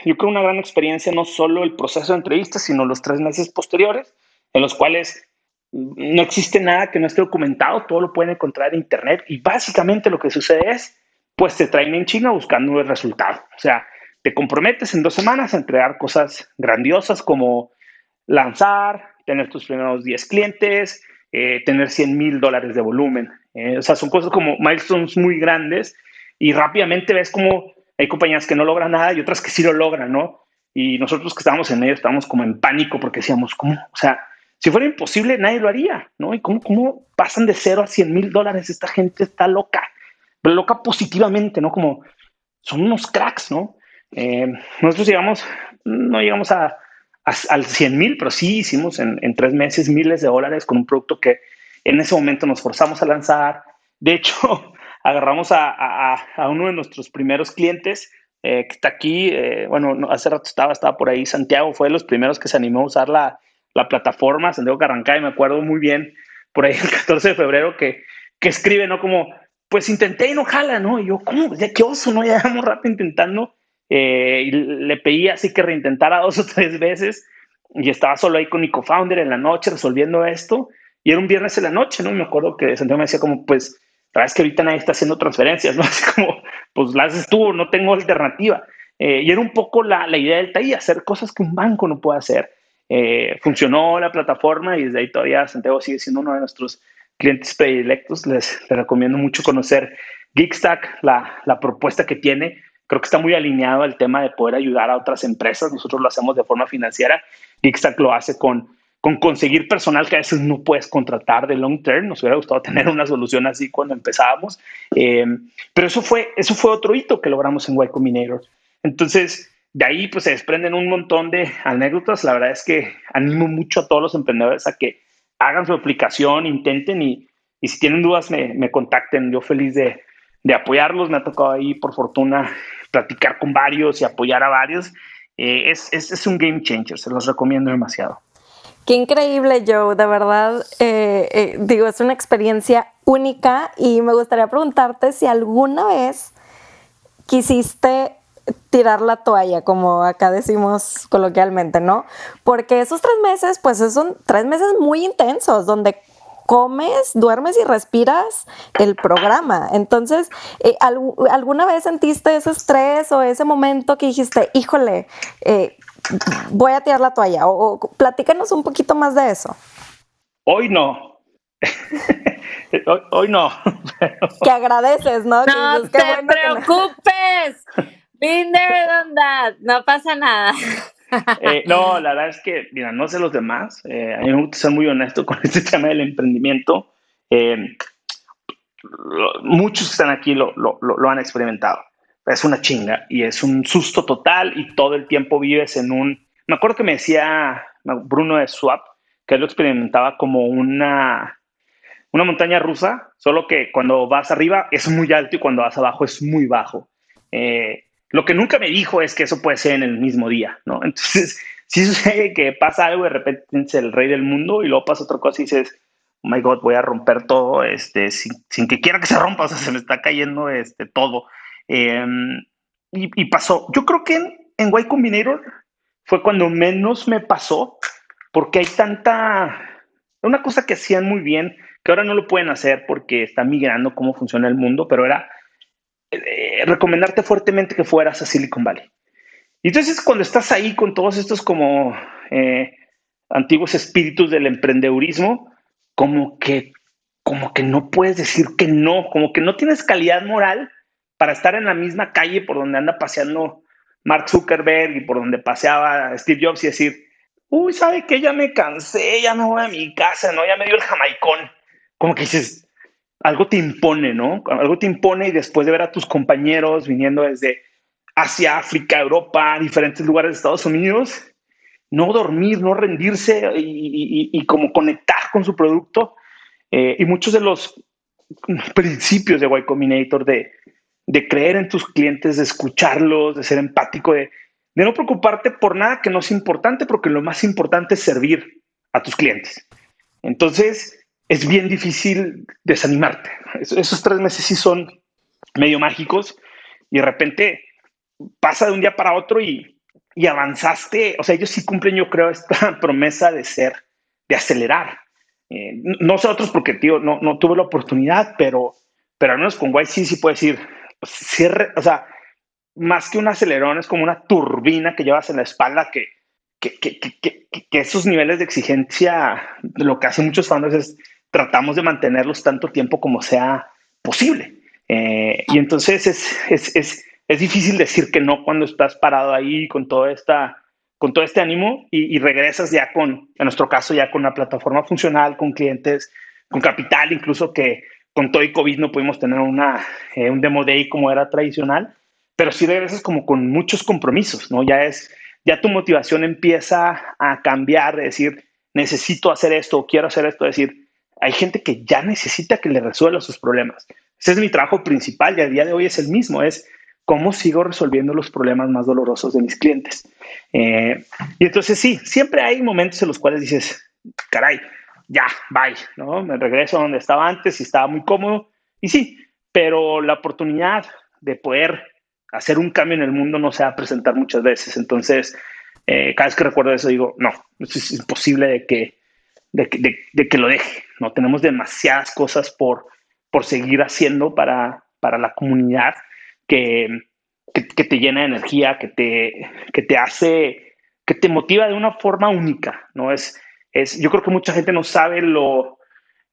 yo creo, una gran experiencia, no solo el proceso de entrevistas, sino los tres meses posteriores, en los cuales no existe nada que no esté documentado, todo lo pueden encontrar en Internet y básicamente lo que sucede es, pues te traen en China buscando el resultado. O sea, te comprometes en dos semanas a entregar cosas grandiosas como lanzar, tener tus primeros 10 clientes, eh, tener 100 mil dólares de volumen. Eh, o sea, son cosas como milestones muy grandes y rápidamente ves como hay compañías que no logran nada y otras que sí lo logran, ¿no? Y nosotros que estábamos en medio estábamos como en pánico porque decíamos, ¿cómo? O sea, si fuera imposible, nadie lo haría, ¿no? ¿Y cómo, cómo pasan de cero a 100 mil dólares? Esta gente está loca, pero loca positivamente, ¿no? Como son unos cracks, ¿no? Eh, nosotros llegamos, no llegamos a, al 100 mil, pero sí hicimos en, en tres meses miles de dólares con un producto que en ese momento nos forzamos a lanzar. De hecho, agarramos a, uno de nuestros primeros clientes, eh, que está aquí. Eh, bueno, hace rato estaba, estaba por ahí. Santiago fue de los primeros que se animó a usar la, la plataforma, Santiago Carrancay, me acuerdo muy bien, por ahí el 14 de febrero, que, que escribe, ¿no? Como, pues intenté y no jala, ¿no? Y yo, ¿cómo? Ya qué oso, ¿no? Ya llevamos rato intentando. Eh, y le pedí así que reintentara dos o tres veces y estaba solo ahí con mi co-founder en la noche resolviendo esto. Y era un viernes en la noche, ¿no? Me acuerdo que Santiago me decía como, pues, la verdad es que ahorita nadie está haciendo transferencias, ¿no? Así como, pues, las haces tú, no tengo alternativa. Eh, y era un poco la, la idea del TAI, hacer cosas que un banco no puede hacer. Eh, funcionó la plataforma y desde ahí todavía Santiago sigue siendo uno de nuestros clientes predilectos. Les, les recomiendo mucho conocer Geekstack, la, la propuesta que tiene creo que está muy alineado al tema de poder ayudar a otras empresas. Nosotros lo hacemos de forma financiera. Geekstack lo hace con, con conseguir personal que a veces no puedes contratar de long term. Nos hubiera gustado tener una solución así cuando empezábamos. Eh, pero eso fue, eso fue otro hito que logramos en Y Combinator. Entonces, de ahí pues se desprenden un montón de anécdotas. La verdad es que animo mucho a todos los emprendedores a que hagan su aplicación, intenten y, y si tienen dudas me, me contacten. Yo feliz de, de apoyarlos. Me ha tocado ahí, por fortuna, platicar con varios y apoyar a varios. Eh, es, es, es, un game changer, se los recomiendo demasiado. Qué increíble, Joe, de verdad, eh, eh, digo, es una experiencia única y me gustaría preguntarte si alguna vez quisiste tirar la toalla, como acá decimos coloquialmente, ¿no? Porque esos tres meses, pues son tres meses muy intensos, donde comes, duermes y respiras el programa. Entonces, eh, ¿alguna vez sentiste ese estrés o ese momento que dijiste, híjole, eh, voy a tirar la toalla? O, platícanos un poquito más de eso. Hoy no. hoy, no. que agradeces, ¿no? No te preocupes. Been there, No pasa nada. Eh, no, la verdad es que, mira, no sé los demás. Eh, a mí me gusta ser muy honesto con este tema del emprendimiento. Eh, muchos que están aquí lo, lo, lo, han experimentado. Es una chinga y es un susto total y todo el tiempo vives en un... Me acuerdo que me decía Bruno de Swap que él lo experimentaba como una, una montaña rusa, solo que cuando vas arriba es muy alto y cuando vas abajo es muy bajo. Eh, lo que nunca me dijo es que eso puede ser en el mismo día, ¿no? Entonces, si sucede que pasa algo de repente es el rey del mundo y luego pasa otra cosa y dices, oh my God, voy a romper todo, este, sin, sin que quiera que se rompa, o sea, se me está cayendo este, todo. Em, y, pasó. Yo creo que en, en Y Combinator fue cuando menos me pasó, porque hay tanta, una cosa que hacían muy bien, que ahora no lo pueden hacer porque están migrando cómo funciona el mundo, pero era eh, recomendarte fuertemente que fueras a Silicon Valley. Y entonces cuando estás ahí con todos estos como eh, antiguos espíritus del emprendedurismo, como que, como que no puedes decir que no, como que no tienes calidad moral para estar en la misma calle por donde anda paseando Mark Zuckerberg y por donde paseaba Steve Jobs y decir, uy, ¿sabe qué? Ya me cansé, ya me voy a mi casa, ¿no? Ya me dio el jamaicón. Como que dices, algo te impone, ¿no? Algo te impone y después de ver a tus compañeros viniendo desde Asia, África, Europa, diferentes lugares de Estados Unidos, no dormir, no rendirse y, como conectar con su producto. Eh, y muchos de los principios de Y Combinator de, de creer en tus clientes, de escucharlos, de ser empático, de, de no preocuparte por nada que no es importante, porque lo más importante es servir a tus clientes. Entonces, es bien difícil desanimarte. esos tres meses sí son medio mágicos y de repente pasa de un día para otro y, y avanzaste. O sea, ellos sí cumplen, yo creo, esta promesa de ser, de acelerar. Eh, no sé otros porque, tío, no, no tuve la oportunidad, pero, pero al menos con YC sí puedo decir, cierre, o sea, más que un acelerón, es como una turbina que llevas en la espalda que, que, que, esos niveles de exigencia, lo que hacen muchos founders es tratamos de mantenerlos tanto tiempo como sea posible. Eh, y entonces es, es, es, es, difícil decir que no cuando estás parado ahí con, toda esta, con todo este ánimo y, y, regresas ya con, en nuestro caso, ya con una plataforma funcional, con clientes, con capital, incluso que con todo y COVID no pudimos tener una, eh, un demo day como era tradicional, pero sí regresas como con muchos compromisos, ¿no? Ya es, ya tu motivación empieza a cambiar, de decir, necesito hacer esto, quiero hacer esto, decir, hay gente que ya necesita que le resuelva sus problemas. Ese es mi trabajo principal y a día de hoy es el mismo, es cómo sigo resolviendo los problemas más dolorosos de mis clientes. Eh, y entonces sí, siempre hay momentos en los cuales dices, caray, ya, bye, ¿no? Me regreso a donde estaba antes y estaba muy cómodo. Y sí, pero la oportunidad de poder hacer un cambio en el mundo no se va a presentar muchas veces. Entonces, eh, cada vez que recuerdo eso digo, no, es imposible de que, de, que lo deje. No tenemos demasiadas cosas por, por seguir haciendo para, para la comunidad que, que, te llena de energía, que te, que te hace, que te motiva de una forma única, ¿no? Es, es, yo creo que mucha gente no sabe lo,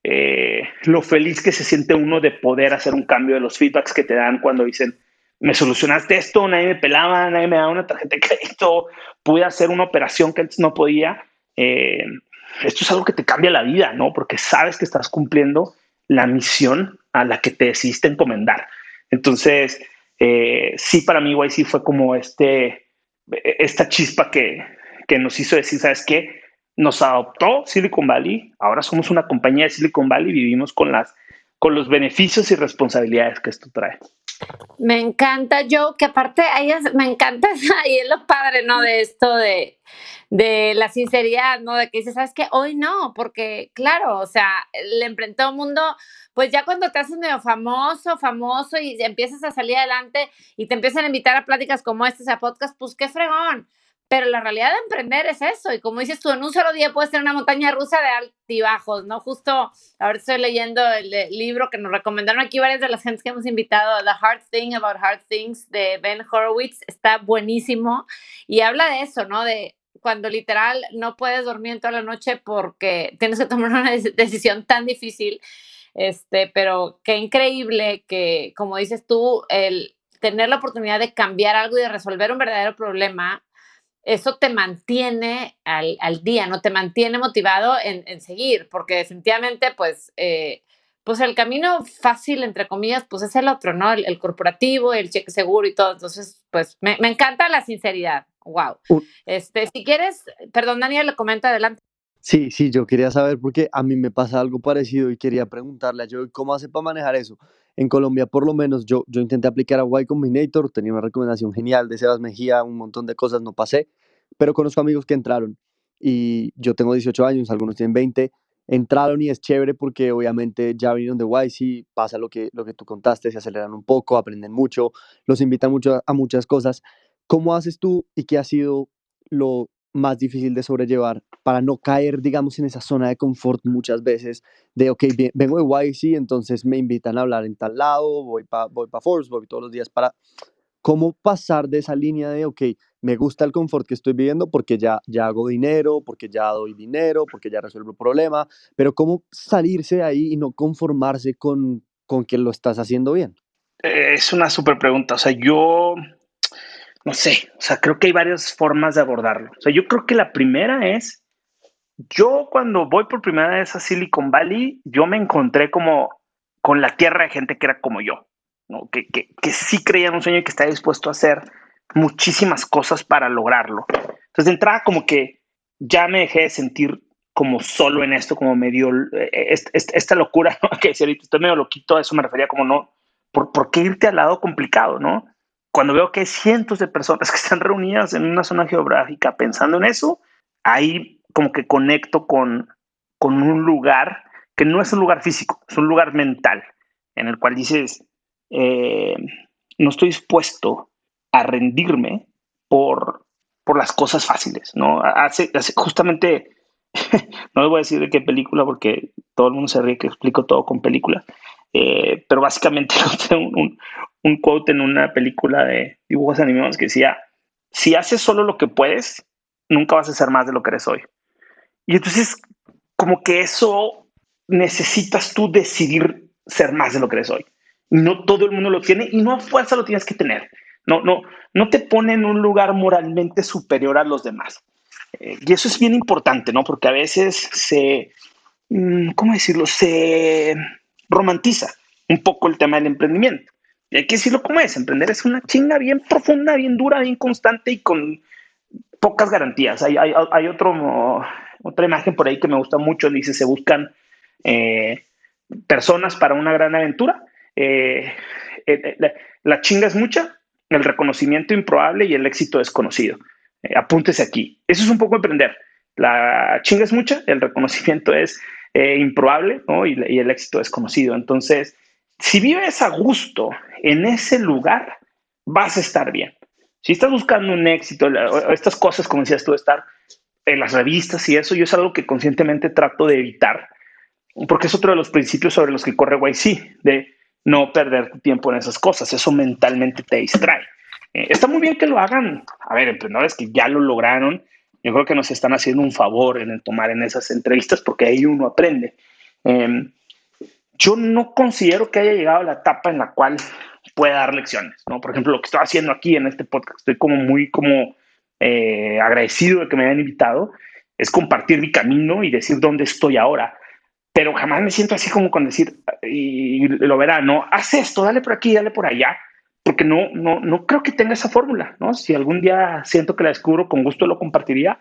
eh, lo feliz que se siente uno de poder hacer un cambio de los feedbacks que te dan cuando dicen, me solucionaste esto, nadie me pelaba, nadie me daba una tarjeta de crédito, pude hacer una operación que antes no podía. Eh, esto es algo que te cambia la vida, ¿no? Porque sabes que estás cumpliendo la misión a la que te decidiste encomendar. Entonces, eh, sí, para mí YC fue como este, esta chispa que, que nos hizo decir, ¿sabes qué? Nos adoptó Silicon Valley, ahora somos una compañía de Silicon Valley y vivimos con, las, con los beneficios y responsabilidades que esto trae. Me encanta, Joe, que aparte ahí me encanta, ahí es lo padre, ¿no? De esto de, de la sinceridad, ¿no? De que dices, ¿sabes qué? Hoy no, porque claro, o sea, el emprendedor mundo, pues ya cuando te haces medio famoso, famoso y empiezas a salir adelante y te empiezan a invitar a pláticas como estas, a podcast, pues qué fregón. Pero la realidad de emprender es eso. Y como dices tú, en un solo día puedes tener una montaña rusa de altibajos, ¿no? Justo ahora estoy leyendo el, libro que nos recomendaron aquí varias de las gentes que hemos invitado, The Hard Thing About Hard Things de Ben Horowitz. Está buenísimo. Y habla de eso, ¿no? De cuando literal no puedes dormir toda la noche porque tienes que tomar una decisión tan difícil. Este, pero qué increíble que, como dices tú, el tener la oportunidad de cambiar algo y de resolver un verdadero problema eso te mantiene al, día, ¿no? Te mantiene motivado en, seguir, porque definitivamente, pues, eh, pues el camino fácil, entre comillas, pues es el otro, ¿no? El, corporativo, el cheque seguro y todo. Entonces, pues, me, encanta la sinceridad. Wow. Este, si quieres, perdón, Daniel, le comenta adelante. Sí, sí, yo quería saber porque a mí me pasa algo parecido y quería preguntarle a Joey cómo hace para manejar eso. En Colombia, por lo menos, yo, yo intenté aplicar a Y Combinator, tenía una recomendación genial de Sebas Mejía, un montón de cosas, no pasé, pero conozco amigos que entraron y yo tengo 18 años, algunos tienen 20, entraron y es chévere porque obviamente ya vinieron de YC, pasa lo que, lo que tú contaste, se aceleran un poco, aprenden mucho, los invitan mucho a, a muchas cosas. ¿Cómo haces tú y qué ha sido lo más difícil de sobrellevar para no caer, digamos, en esa zona de confort muchas veces de, ok, vengo de YC, entonces me invitan a hablar en tal lado, voy para voy pa Force, voy todos los días para... ¿Cómo pasar de esa línea de, ok, me gusta el confort que estoy viviendo porque ya, ya hago dinero, porque ya doy dinero, porque ya resuelvo el problema, pero cómo salirse de ahí y no conformarse con, con que lo estás haciendo bien? Es una súper pregunta. O sea, yo no sé, o sea, creo que hay varias formas de abordarlo. O sea, yo creo que la primera es, yo cuando voy por primera vez a Silicon Valley, yo me encontré como con la tierra de gente que era como yo, ¿no? que, que, que sí creía en un sueño y que estaba dispuesto a hacer muchísimas cosas para lograrlo. Entonces, de entrada, como que ya me dejé de sentir como solo en esto, como medio, eh, esta, locura, ¿no? que si ahorita estoy medio loquito, a eso me refería como no, ¿por, ¿por qué irte al lado complicado, no? Cuando veo que hay cientos de personas que están reunidas en una zona geográfica pensando en eso, ahí como que conecto con, con un lugar que no es un lugar físico, es un lugar mental, en el cual dices, eh, no estoy dispuesto a rendirme por, por las cosas fáciles, ¿no? Hace, justamente, no les voy a decir de qué película porque todo el mundo se ríe que explico todo con película, eh, pero básicamente un, un, un quote en una película de dibujos animados que decía, si haces solo lo que puedes, nunca vas a ser más de lo que eres hoy. Y entonces, como que eso necesitas tú decidir ser más de lo que eres hoy. No todo el mundo lo tiene y no a fuerza lo tienes que tener. No, no, no te pone en un lugar moralmente superior a los demás. Eh, y eso es bien importante, ¿no? Porque a veces se, mm, ¿cómo decirlo? Se romantiza un poco el tema del emprendimiento. Y hay que decirlo como es, emprender es una chinga bien profunda, bien dura, bien constante y con pocas garantías. Hay, hay, otro, otra imagen por ahí que me gusta mucho, dice, se buscan eh, personas para una gran aventura. Eh, eh, la, chinga es mucha, el reconocimiento improbable y el éxito desconocido. Apúntese aquí. Eso es un poco emprender. La chinga es mucha, el reconocimiento es eh, improbable y, el éxito desconocido. Entonces, si vives a gusto en ese lugar, vas a estar bien. Si estás buscando un éxito, estas cosas, como decías tú, estar en las revistas y eso, yo es algo que conscientemente trato de evitar, porque es otro de los principios sobre los que corre YC, de no perder tu tiempo en esas cosas. Eso mentalmente te distrae. Eh, está muy bien que lo hagan. A ver, emprendedores que ya lo lograron, yo creo que nos están haciendo un favor en el tomar en esas entrevistas porque ahí uno aprende. Em, yo no considero que haya llegado a la etapa en la cual pueda dar lecciones, ¿no? Por ejemplo, lo que estoy haciendo aquí en este podcast, estoy como muy como eh, agradecido de que me hayan invitado, es compartir mi camino y decir dónde estoy ahora pero jamás me siento así como con decir, y lo verá, no, haz esto, dale por aquí, dale por allá, porque no, no, no creo que tenga esa fórmula, ¿no? Si algún día siento que la descubro, con gusto lo compartiría,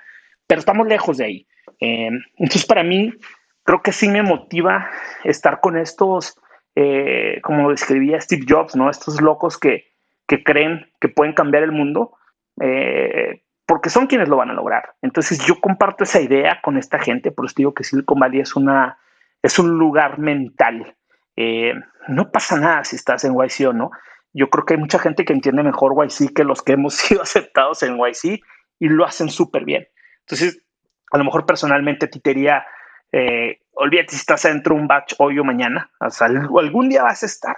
pero estamos lejos de ahí. Em, entonces, para mí, creo que sí me motiva estar con estos, eh, como describía Steve Jobs, ¿no? Estos locos que, que creen que pueden cambiar el mundo, eh, porque son quienes lo van a lograr. Entonces, yo comparto esa idea con esta gente, por eso digo que Silicon Valley es una es un lugar mental. Eh, no pasa nada si estás en YC o no. Yo creo que hay mucha gente que entiende mejor YC que los que hemos sido aceptados en YC y lo hacen súper bien. Entonces, a lo mejor personalmente te diría, eh, olvídate si estás dentro de un batch hoy o mañana, o sea, algún día vas a estar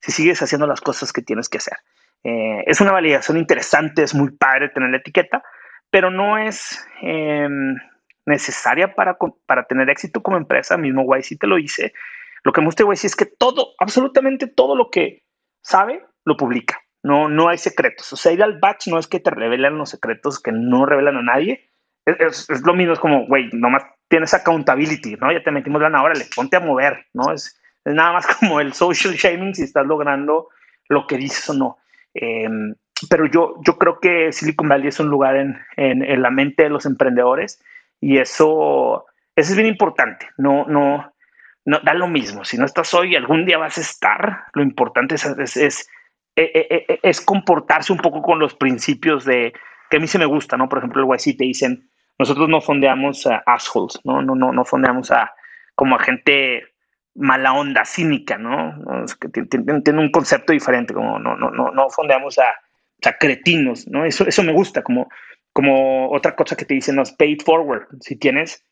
si sigues haciendo las cosas que tienes que hacer. Eh, es una validación interesante, es muy padre tener la etiqueta, pero no es, em, necesaria para, para tener éxito como empresa, mismo YC te lo hice. Lo que me gusta de YC es que todo, absolutamente todo lo que sabe, lo publica. No, no hay secretos. O sea, ir al batch no es que te revelen los secretos que no revelan a nadie. Es, lo mismo, es como, güey, nomás tienes accountability, ¿no? Ya te metimos la hora, le ponte a mover, ¿no? Es, es, nada más como el social shaming si estás logrando lo que dices o no. Em, pero yo, yo creo que Silicon Valley es un lugar en, en, la mente de los emprendedores y eso, eso es bien importante. No, no, no da lo mismo. Si no estás hoy, algún día vas a estar. Lo importante es, es, es, es comportarse un poco con los principios de que a mí se me gusta, ¿no? Por ejemplo, el YC te dicen, nosotros no fondeamos a assholes, ¿no? No, no, no fondeamos a como a gente mala onda, cínica, ¿no? que tiene, un concepto diferente, como no, no, no, no fondeamos a, a cretinos, ¿no? Eso, eso me gusta, como como otra cosa que te dicen, no, es paid forward. Si tienes,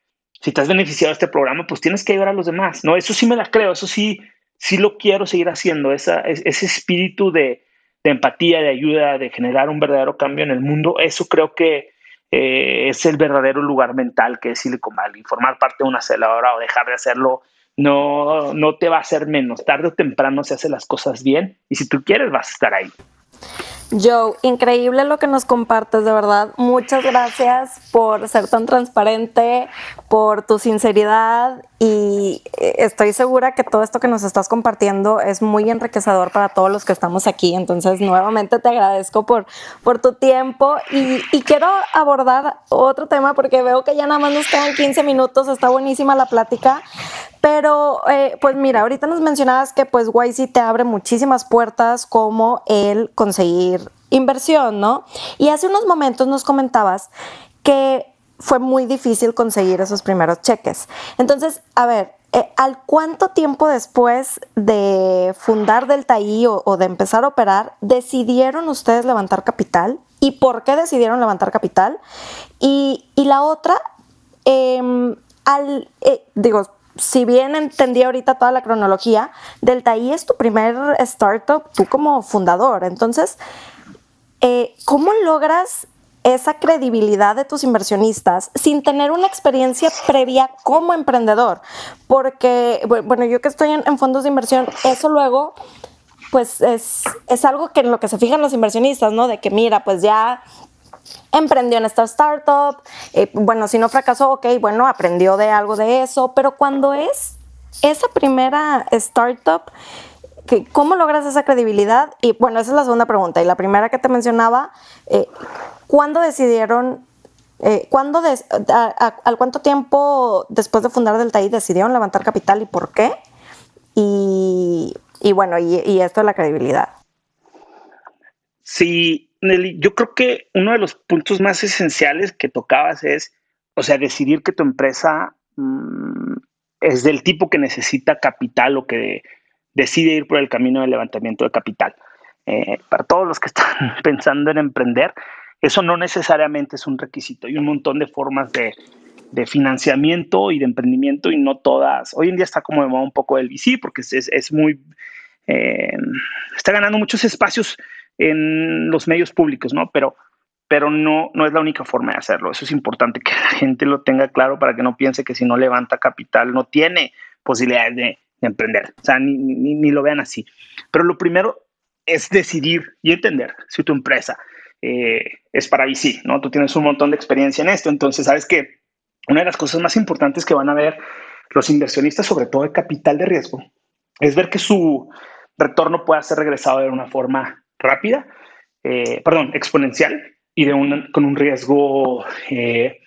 si te has beneficiado de este programa, pues tienes que ayudar a los demás. No, eso sí me la creo, eso sí, sí lo quiero seguir haciendo. Esa, ese espíritu de, empatía, de ayuda, de generar un verdadero cambio en el mundo, eso creo que eh, es el verdadero lugar mental que es Silicon Valley. Formar parte de una aceleradora o dejar de hacerlo no, no te va a hacer menos. Tarde o temprano se hacen las cosas bien y si tú quieres vas a estar ahí. Joe, increíble lo que nos compartes, de verdad. Muchas gracias por ser tan transparente, por tu sinceridad y eh, estoy segura que todo esto que nos estás compartiendo es muy enriquecedor para todos los que estamos aquí. Entonces, nuevamente te agradezco por, por tu tiempo y, y quiero abordar otro tema porque veo que ya nada más nos quedan 15 minutos, está buenísima la plática, pero, eh, pues mira, ahorita nos mencionabas que pues YC te abre muchísimas puertas como el conseguir inversión, ¿no? Y hace unos momentos nos comentabas que fue muy difícil conseguir esos primeros cheques. Entonces, a ver, eh, ¿al cuánto tiempo después de fundar Delta I o, de empezar a operar, decidieron ustedes levantar capital? ¿Y por qué decidieron levantar capital? Y, la otra, em, al, eh, digo, si bien entendí ahorita toda la cronología, Delta I es tu primer startup, tú como fundador. Entonces, eh, ¿cómo logras esa credibilidad de tus inversionistas sin tener una experiencia previa como emprendedor? Porque, bueno, yo que estoy en, fondos de inversión, eso luego pues es, es, algo que en lo que se fijan los inversionistas, ¿no? De que mira, pues ya emprendió en esta startup, eh, bueno, si no fracasó, ok, bueno, aprendió de algo de eso, pero cuando es esa primera startup, ¿cómo logras esa credibilidad? Y bueno, esa es la segunda pregunta. Y la primera que te mencionaba, eh, ¿cuándo decidieron, eh, ¿cuándo al cuánto tiempo después de fundar Delta I decidieron levantar capital y por qué? Y, bueno, y, y esto es la credibilidad. Sí, Nelly, yo creo que uno de los puntos más esenciales que tocabas es, o sea, decidir que tu empresa mm, es del tipo que necesita capital o que decide ir por el camino del levantamiento de capital. Eh, para todos los que están pensando en emprender, eso no necesariamente es un requisito. Hay un montón de formas de, financiamiento y de emprendimiento y no todas. Hoy en día está como de moda un poco el VC porque es, muy... Eh, está ganando muchos espacios en los medios públicos, ¿no? Pero, pero no, no es la única forma de hacerlo. Eso es importante que la gente lo tenga claro para que no piense que si no levanta capital no tiene posibilidades de, emprender. O sea, ni, ni, lo vean así. Pero lo primero es decidir y entender si tu empresa eh, es para VC, ¿no? Tú tienes un montón de experiencia en esto, entonces sabes que una de las cosas más importantes que van a ver los inversionistas, sobre todo de capital de riesgo, es ver que su retorno pueda ser regresado de una forma rápida, eh, perdón, exponencial y de un, con un riesgo eh,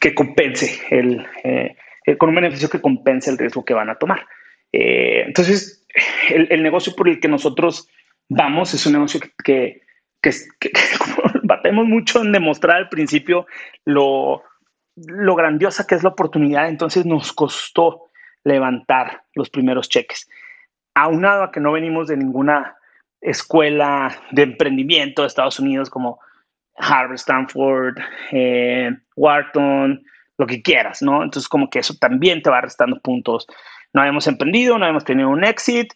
que compense el, con un beneficio que compense el riesgo que van a tomar. entonces, el, negocio por el que nosotros vamos es un negocio que que, batemos mucho en demostrar al principio lo, lo grandiosa que es la oportunidad, entonces nos costó levantar los primeros cheques. Aunado a que no venimos de ninguna escuela de emprendimiento de Estados Unidos como Harvard, Stanford, eh, Wharton, lo que quieras, ¿no? Entonces como que eso también te va restando puntos. No habíamos emprendido, no habíamos tenido un exit,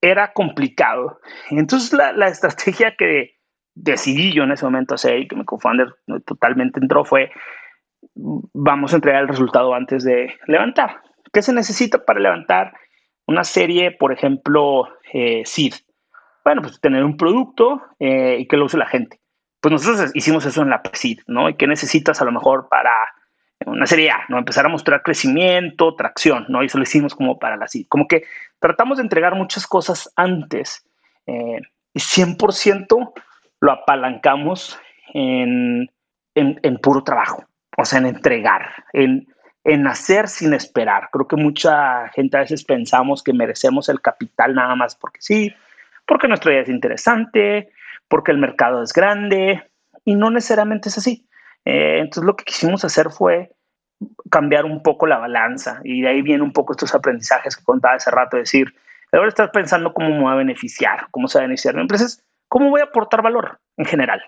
era complicado. Entonces la, la estrategia que, decidí yo en ese momento hacer y que mi co-founder totalmente entró fue vamos a entregar el resultado antes de levantar. ¿Qué se necesita para levantar una serie, por ejemplo, eh, seed? Bueno, pues tener un producto eh, y que lo use la gente. Pues nosotros hicimos eso en la seed, ¿no? ¿Y qué necesitas a lo mejor para una serie A, ¿no? Empezar a mostrar crecimiento, tracción, ¿no? Y eso lo hicimos como para la seed. Como que tratamos de entregar muchas cosas antes eh, y 100% lo apalancamos en, puro trabajo, o sea, en entregar, en, en hacer sin esperar. Creo que mucha gente a veces pensamos que merecemos el capital nada más porque sí, porque nuestra idea es interesante, porque el mercado es grande, y no necesariamente es así. Eh, entonces lo que quisimos hacer fue cambiar un poco la balanza y de ahí vienen un poco estos aprendizajes que contaba hace rato, decir, ahora estás pensando cómo me va a beneficiar, cómo se va a beneficiar mi empresa, ¿Cómo voy a aportar valor en general?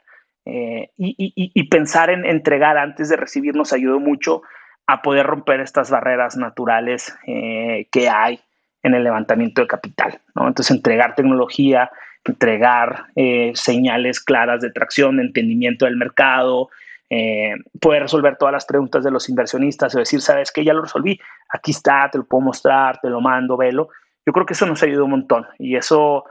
Eh, y, pensar en entregar antes de recibir nos ayudó mucho a poder romper estas barreras naturales eh, que hay en el levantamiento de capital. Entonces, entregar tecnología, entregar eh, señales claras de tracción, de entendimiento del mercado, poder resolver todas las preguntas de los inversionistas o decir, sabes que ya lo resolví, aquí está, te lo puedo mostrar, te lo mando, velo. Yo creo que eso nos ayudó un montón y eso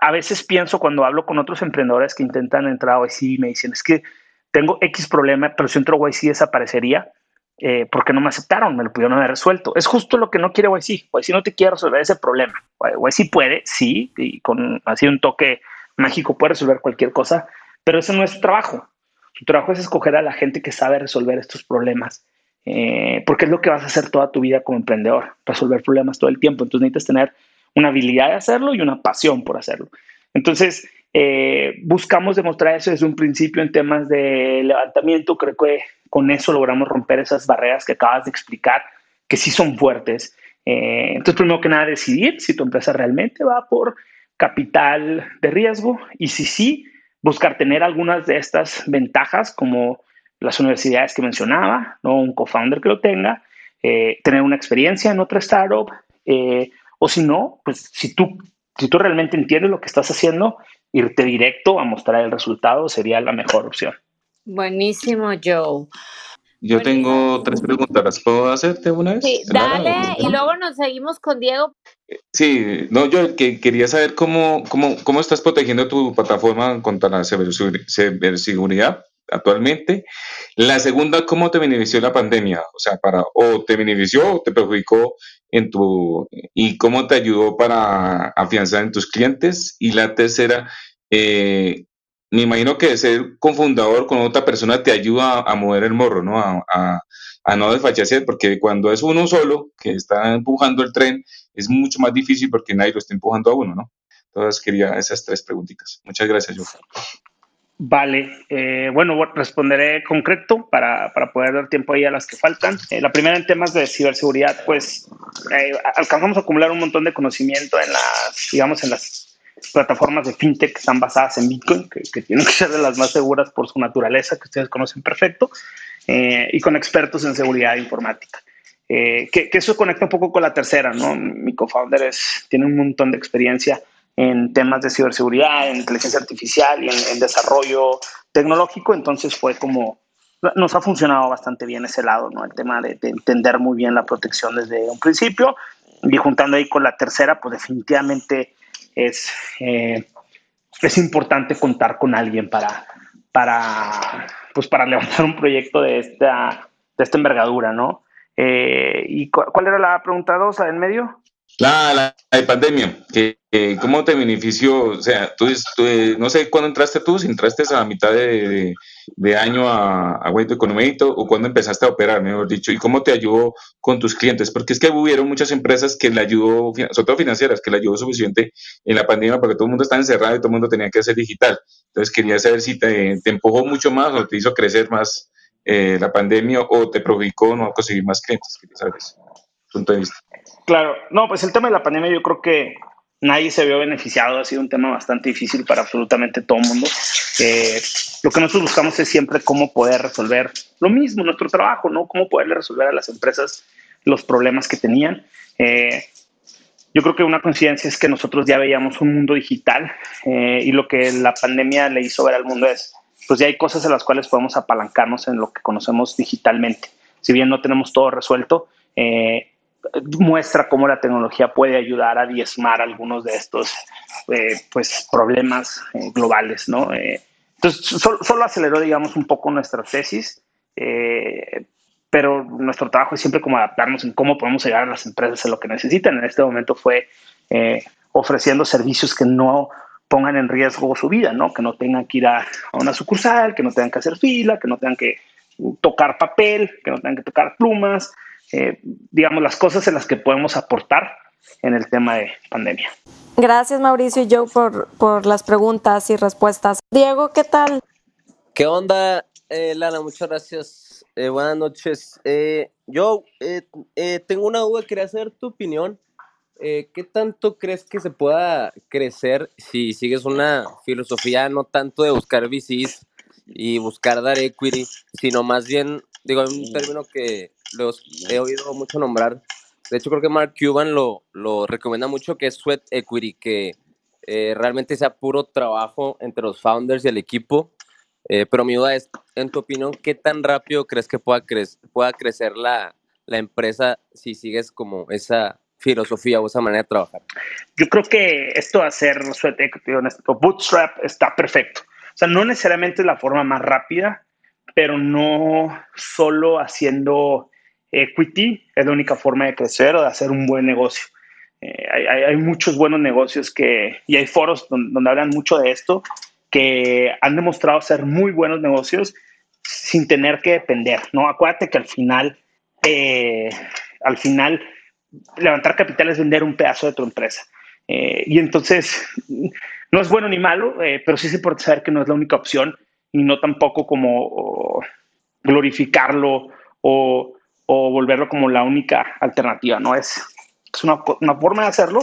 a, veces pienso cuando hablo con otros emprendedores que intentan entrar a YC y me dicen, es que tengo X problema, pero si entro a YC desaparecería. Eh, porque no me aceptaron, me lo pudieron haber resuelto. Es justo lo que no quiere YC. YC no te quiere resolver ese problema. YC puede, sí, y con así un toque mágico puede resolver cualquier cosa, pero ese no es su trabajo. Su trabajo es escoger a la gente que sabe resolver estos problemas, eh, porque es lo que vas a hacer toda tu vida como emprendedor, resolver problemas todo el tiempo. Entonces necesitas tener una habilidad de hacerlo y una pasión por hacerlo. Entonces, eh, buscamos demostrar eso desde un principio en temas de levantamiento. Creo que con eso logramos romper esas barreras que acabas de explicar, que sí son fuertes. Eh, entonces, primero que nada, decidir si tu empresa realmente va por capital de riesgo y si sí, buscar tener algunas de estas ventajas como las universidades que mencionaba, ¿no? un co-founder que lo tenga, eh, tener una experiencia en otra startup, o si no, pues si tú, si tú realmente entiendes lo que estás haciendo, irte directo a mostrar el resultado sería la mejor opción. Buenísimo, Joe. Yo tengo tres preguntas, ¿las puedo hacerte una vez? Sí, dale, y luego nos seguimos con Diego. Sí, no, yo que quería saber cómo, cómo, cómo estás protegiendo tu plataforma contra la ciberseguridad actualmente. La segunda, ¿cómo te benefició la pandemia? O sea, para, o te benefició o te perjudicó en tu, y cómo te ayudó para afianzar en tus clientes. Y la tercera, eh, me imagino que ser confundador con otra persona te ayuda a, mover el morro, ¿no? A, no desfachacer, porque cuando es uno solo que está empujando el tren, es mucho más difícil porque nadie lo está empujando a uno, ¿no? Entonces quería esas tres preguntitas. Muchas gracias, yo. Vale, eh, bueno, responderé concreto para, para, poder dar tiempo ahí a las que faltan. Eh, la primera en temas de ciberseguridad, pues eh, alcanzamos a acumular un montón de conocimiento en las, digamos, en las plataformas de fintech que están basadas en Bitcoin, que, tienen que ser de las más seguras por su naturaleza, que ustedes conocen perfecto, y con expertos en seguridad informática. Que, que, eso conecta un poco con la tercera, ¿no? Mi co-founder tiene un montón de experiencia en temas de ciberseguridad, en inteligencia artificial y en, desarrollo tecnológico. Entonces fue como, nos ha funcionado bastante bien ese lado, ¿no? El tema de, entender muy bien la protección desde un principio. Y juntando ahí con la tercera, pues definitivamente es, eh, es importante contar con alguien para, para, pues para levantar un proyecto de esta, de esta envergadura, ¿no? Eh, ¿Y cuál era la pregunta dos, en medio? La, la, pandemia, que, ¿cómo te benefició? O sea, tú, eh, no sé cuándo entraste tú, si entraste a la mitad de, año a, a Wait Economator o cuándo empezaste a operar, mejor dicho, y cómo te ayudó con tus clientes, porque es que hubieron muchas empresas que le ayudó, sobre todo financieras, que le ayudó suficiente en la pandemia porque todo el mundo estaba encerrado y todo el mundo tenía que hacer digital. Entonces quería saber si te, empujó mucho más o te hizo crecer más eh, la pandemia o te provocó no conseguir más clientes, quería saber punto de vista. Claro, no, pues el tema de la pandemia yo creo que nadie se vio beneficiado, ha sido un tema bastante difícil para absolutamente todo el mundo. Lo que nosotros buscamos es siempre cómo poder resolver lo mismo, nuestro trabajo, ¿no? Cómo poderle resolver a las empresas los problemas que tenían. Eh, yo creo que una coincidencia es que nosotros ya veíamos un mundo digital eh, y lo que la pandemia le hizo ver al mundo es, pues ya hay cosas en las cuales podemos apalancarnos en lo que conocemos digitalmente. Si bien no tenemos todo resuelto, eh, muestra cómo la tecnología puede ayudar a diezmar algunos de estos eh, pues, problemas eh, globales, ¿no? Eh, entonces, solo, aceleró, digamos, un poco nuestra tesis, pero nuestro trabajo es siempre como adaptarnos en cómo podemos llegar a las empresas a lo que necesitan. En este momento fue ofreciendo servicios que no pongan en riesgo su vida, ¿no? Que no tengan que ir a una sucursal, que no tengan que hacer fila, que no tengan que tocar papel, que no tengan que tocar plumas, eh, digamos, las cosas en las que podemos aportar en el tema de pandemia. Gracias Mauricio y Joe por, por las preguntas y respuestas. Diego, ¿qué tal? ¿Qué onda, eh, Lana? Muchas gracias. Eh, buenas noches. Eh, Joe, tengo una duda, quería saber tu opinión. ¿Qué tanto crees que se pueda crecer si sigues una filosofía no tanto de buscar VCs y buscar dar equity, sino más bien, digo, un término que los he oído mucho nombrar. De hecho, creo que Mark Cuban lo, lo recomienda mucho, que es Sweat Equity, que eh, realmente sea puro trabajo entre los founders y el equipo. Eh, pero mi duda es, en tu opinión, ¿qué tan rápido crees que pueda, cre pueda crecer la, la empresa si sigues como esa filosofía o esa manera de trabajar? Yo creo que esto de hacer Sweat Equity o Bootstrap está perfecto. O sea, no necesariamente es la forma más rápida, pero no solo haciendo equity es la única forma de crecer o de hacer un buen negocio. Eh, hay, muchos buenos negocios que, y hay foros donde, hablan mucho de esto, que han demostrado ser muy buenos negocios sin tener que depender, ¿no? Acuérdate que al final, eh, al final, levantar capital es vender un pedazo de tu empresa. Eh, y entonces, no es bueno ni malo, pero sí se puede saber que no es la única opción y no tampoco como glorificarlo o o volverlo como la única alternativa, ¿no? Es, es una, una forma de hacerlo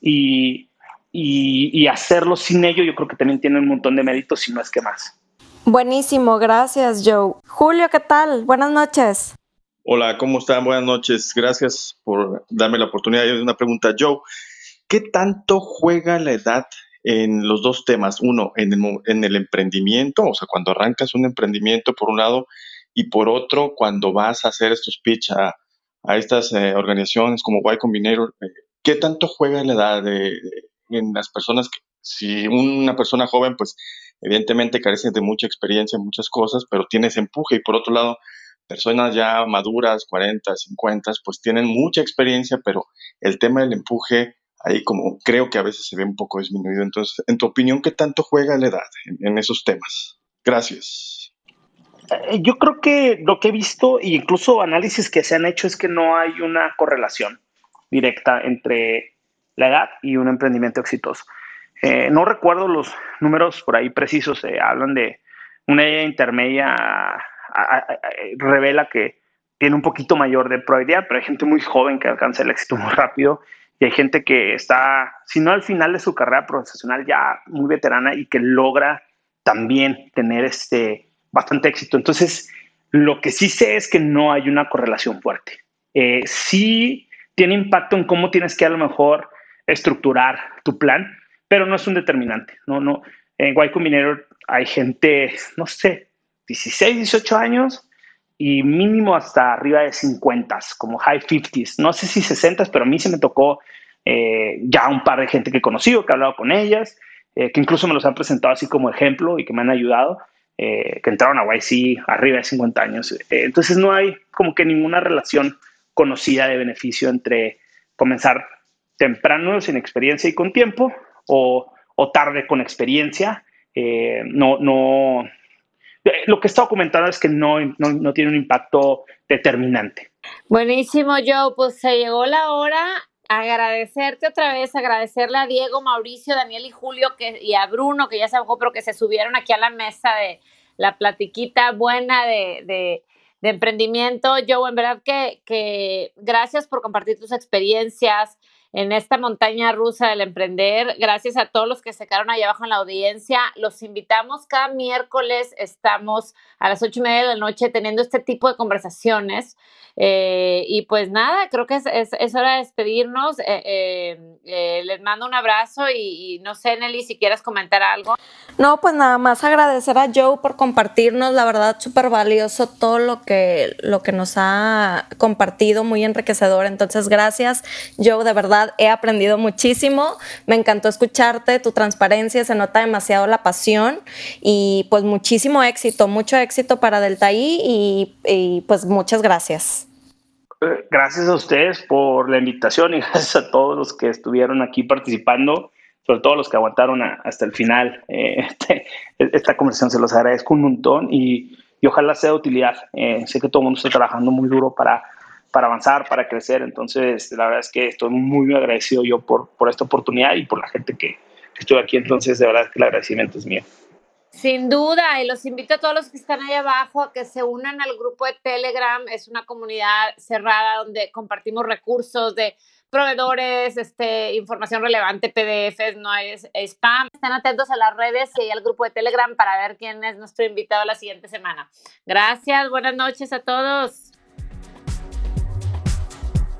y, y, y, hacerlo sin ello yo creo que también tiene un montón de méritos, si no es que más. Buenísimo, gracias Joe. Julio, ¿qué tal? Buenas noches. Hola, ¿cómo están? Buenas noches. Gracias por darme la oportunidad de una pregunta. Joe, ¿qué tanto juega la edad en los dos temas? Uno, en el, en el emprendimiento, o sea, cuando arrancas un emprendimiento, por un lado, y por otro, cuando vas a hacer estos pitch a, a estas eh, organizaciones como Y Combinator, eh, ¿qué tanto juega la edad de, en las personas? Que, si una persona joven, pues evidentemente carece de mucha experiencia en muchas cosas, pero tienes empuje y por otro lado, personas ya maduras, 40, 50, pues tienen mucha experiencia, pero el tema del empuje ahí como creo que a veces se ve un poco disminuido. Entonces, en tu opinión, ¿qué tanto juega la edad en esos temas? Gracias. Eh, yo creo que lo que he visto, e incluso análisis que se han hecho, es que no hay una correlación directa entre la edad y un emprendimiento exitoso. eh, no recuerdo los números por ahí precisos, hablan de una edad intermedia, revela que tiene un poquito mayor de probabilidad, pero hay gente muy joven que alcanza el éxito muy rápido y hay gente que está, si no al final de su carrera profesional, ya muy veterana y que logra también tener este bastante éxito. Entonces, lo que sí sé es que no hay una correlación fuerte. Eh, sí tiene impacto en cómo tienes que a lo mejor estructurar tu plan, pero no es un determinante. No, no. En Y Combinator hay gente, no sé, 16, 18 años y mínimo hasta arriba de 50, como high 50s. No sé si 60, pero a mí se me tocó eh, ya un par de gente que he conocido, que he hablado con ellas, eh, que incluso me los han presentado así como ejemplo y que me han ayudado, eh, que entraron a YC arriba de 50 años. entonces no hay como que ninguna relación conocida de beneficio entre comenzar temprano, sin experiencia y con tiempo, o, tarde con experiencia. no, no, lo que está documentado es que no, no, tiene un impacto determinante. Buenísimo, Joe. Pues se llegó la hora. Agradecerte otra vez, agradecerle a Diego, Mauricio, Daniel y Julio que, y a Bruno, que ya se bajó, pero que se subieron aquí a la mesa de la platiquita buena de, de, de emprendimiento. Joe, en verdad que, que gracias por compartir tus experiencias en esta montaña rusa del emprender. Gracias a todos los que se quedaron ahí abajo en la audiencia. Los invitamos cada miércoles, estamos a las ocho y media de la noche teniendo este tipo de conversaciones. Eh, y pues nada, creo que es, es, hora de despedirnos. Eh, eh, les mando un abrazo y, no sé, Nelly, si quieres comentar algo. No, pues nada más agradecer a Joe por compartirnos, la verdad, súper valioso todo lo que, lo que nos ha compartido, muy enriquecedor. Entonces, gracias, Joe, de verdad he aprendido muchísimo. Me encantó escucharte, tu transparencia, se nota demasiado la pasión y pues muchísimo éxito, mucho éxito para Delta I y, pues muchas gracias. Eh, gracias a ustedes por la invitación y gracias a todos los que estuvieron aquí participando, sobre todo los que aguantaron hasta el final. Eh, este, esta conversación se los agradezco un montón y, ojalá sea de utilidad. Eh, sé que todo el mundo está trabajando muy duro para para avanzar, para crecer. Entonces, la verdad es que estoy muy, agradecido yo por, por esta oportunidad y por la gente que, estoy aquí. Entonces, de verdad que el agradecimiento es mío. Sin duda, y los invito a todos los que están ahí abajo a que se unan al grupo de Telegram. Es una comunidad cerrada donde compartimos recursos de proveedores, este, información relevante, PDFs, no es spam. Estén atentos a las redes y al grupo de Telegram para ver quién es nuestro invitado la siguiente semana. Gracias, buenas noches a todos.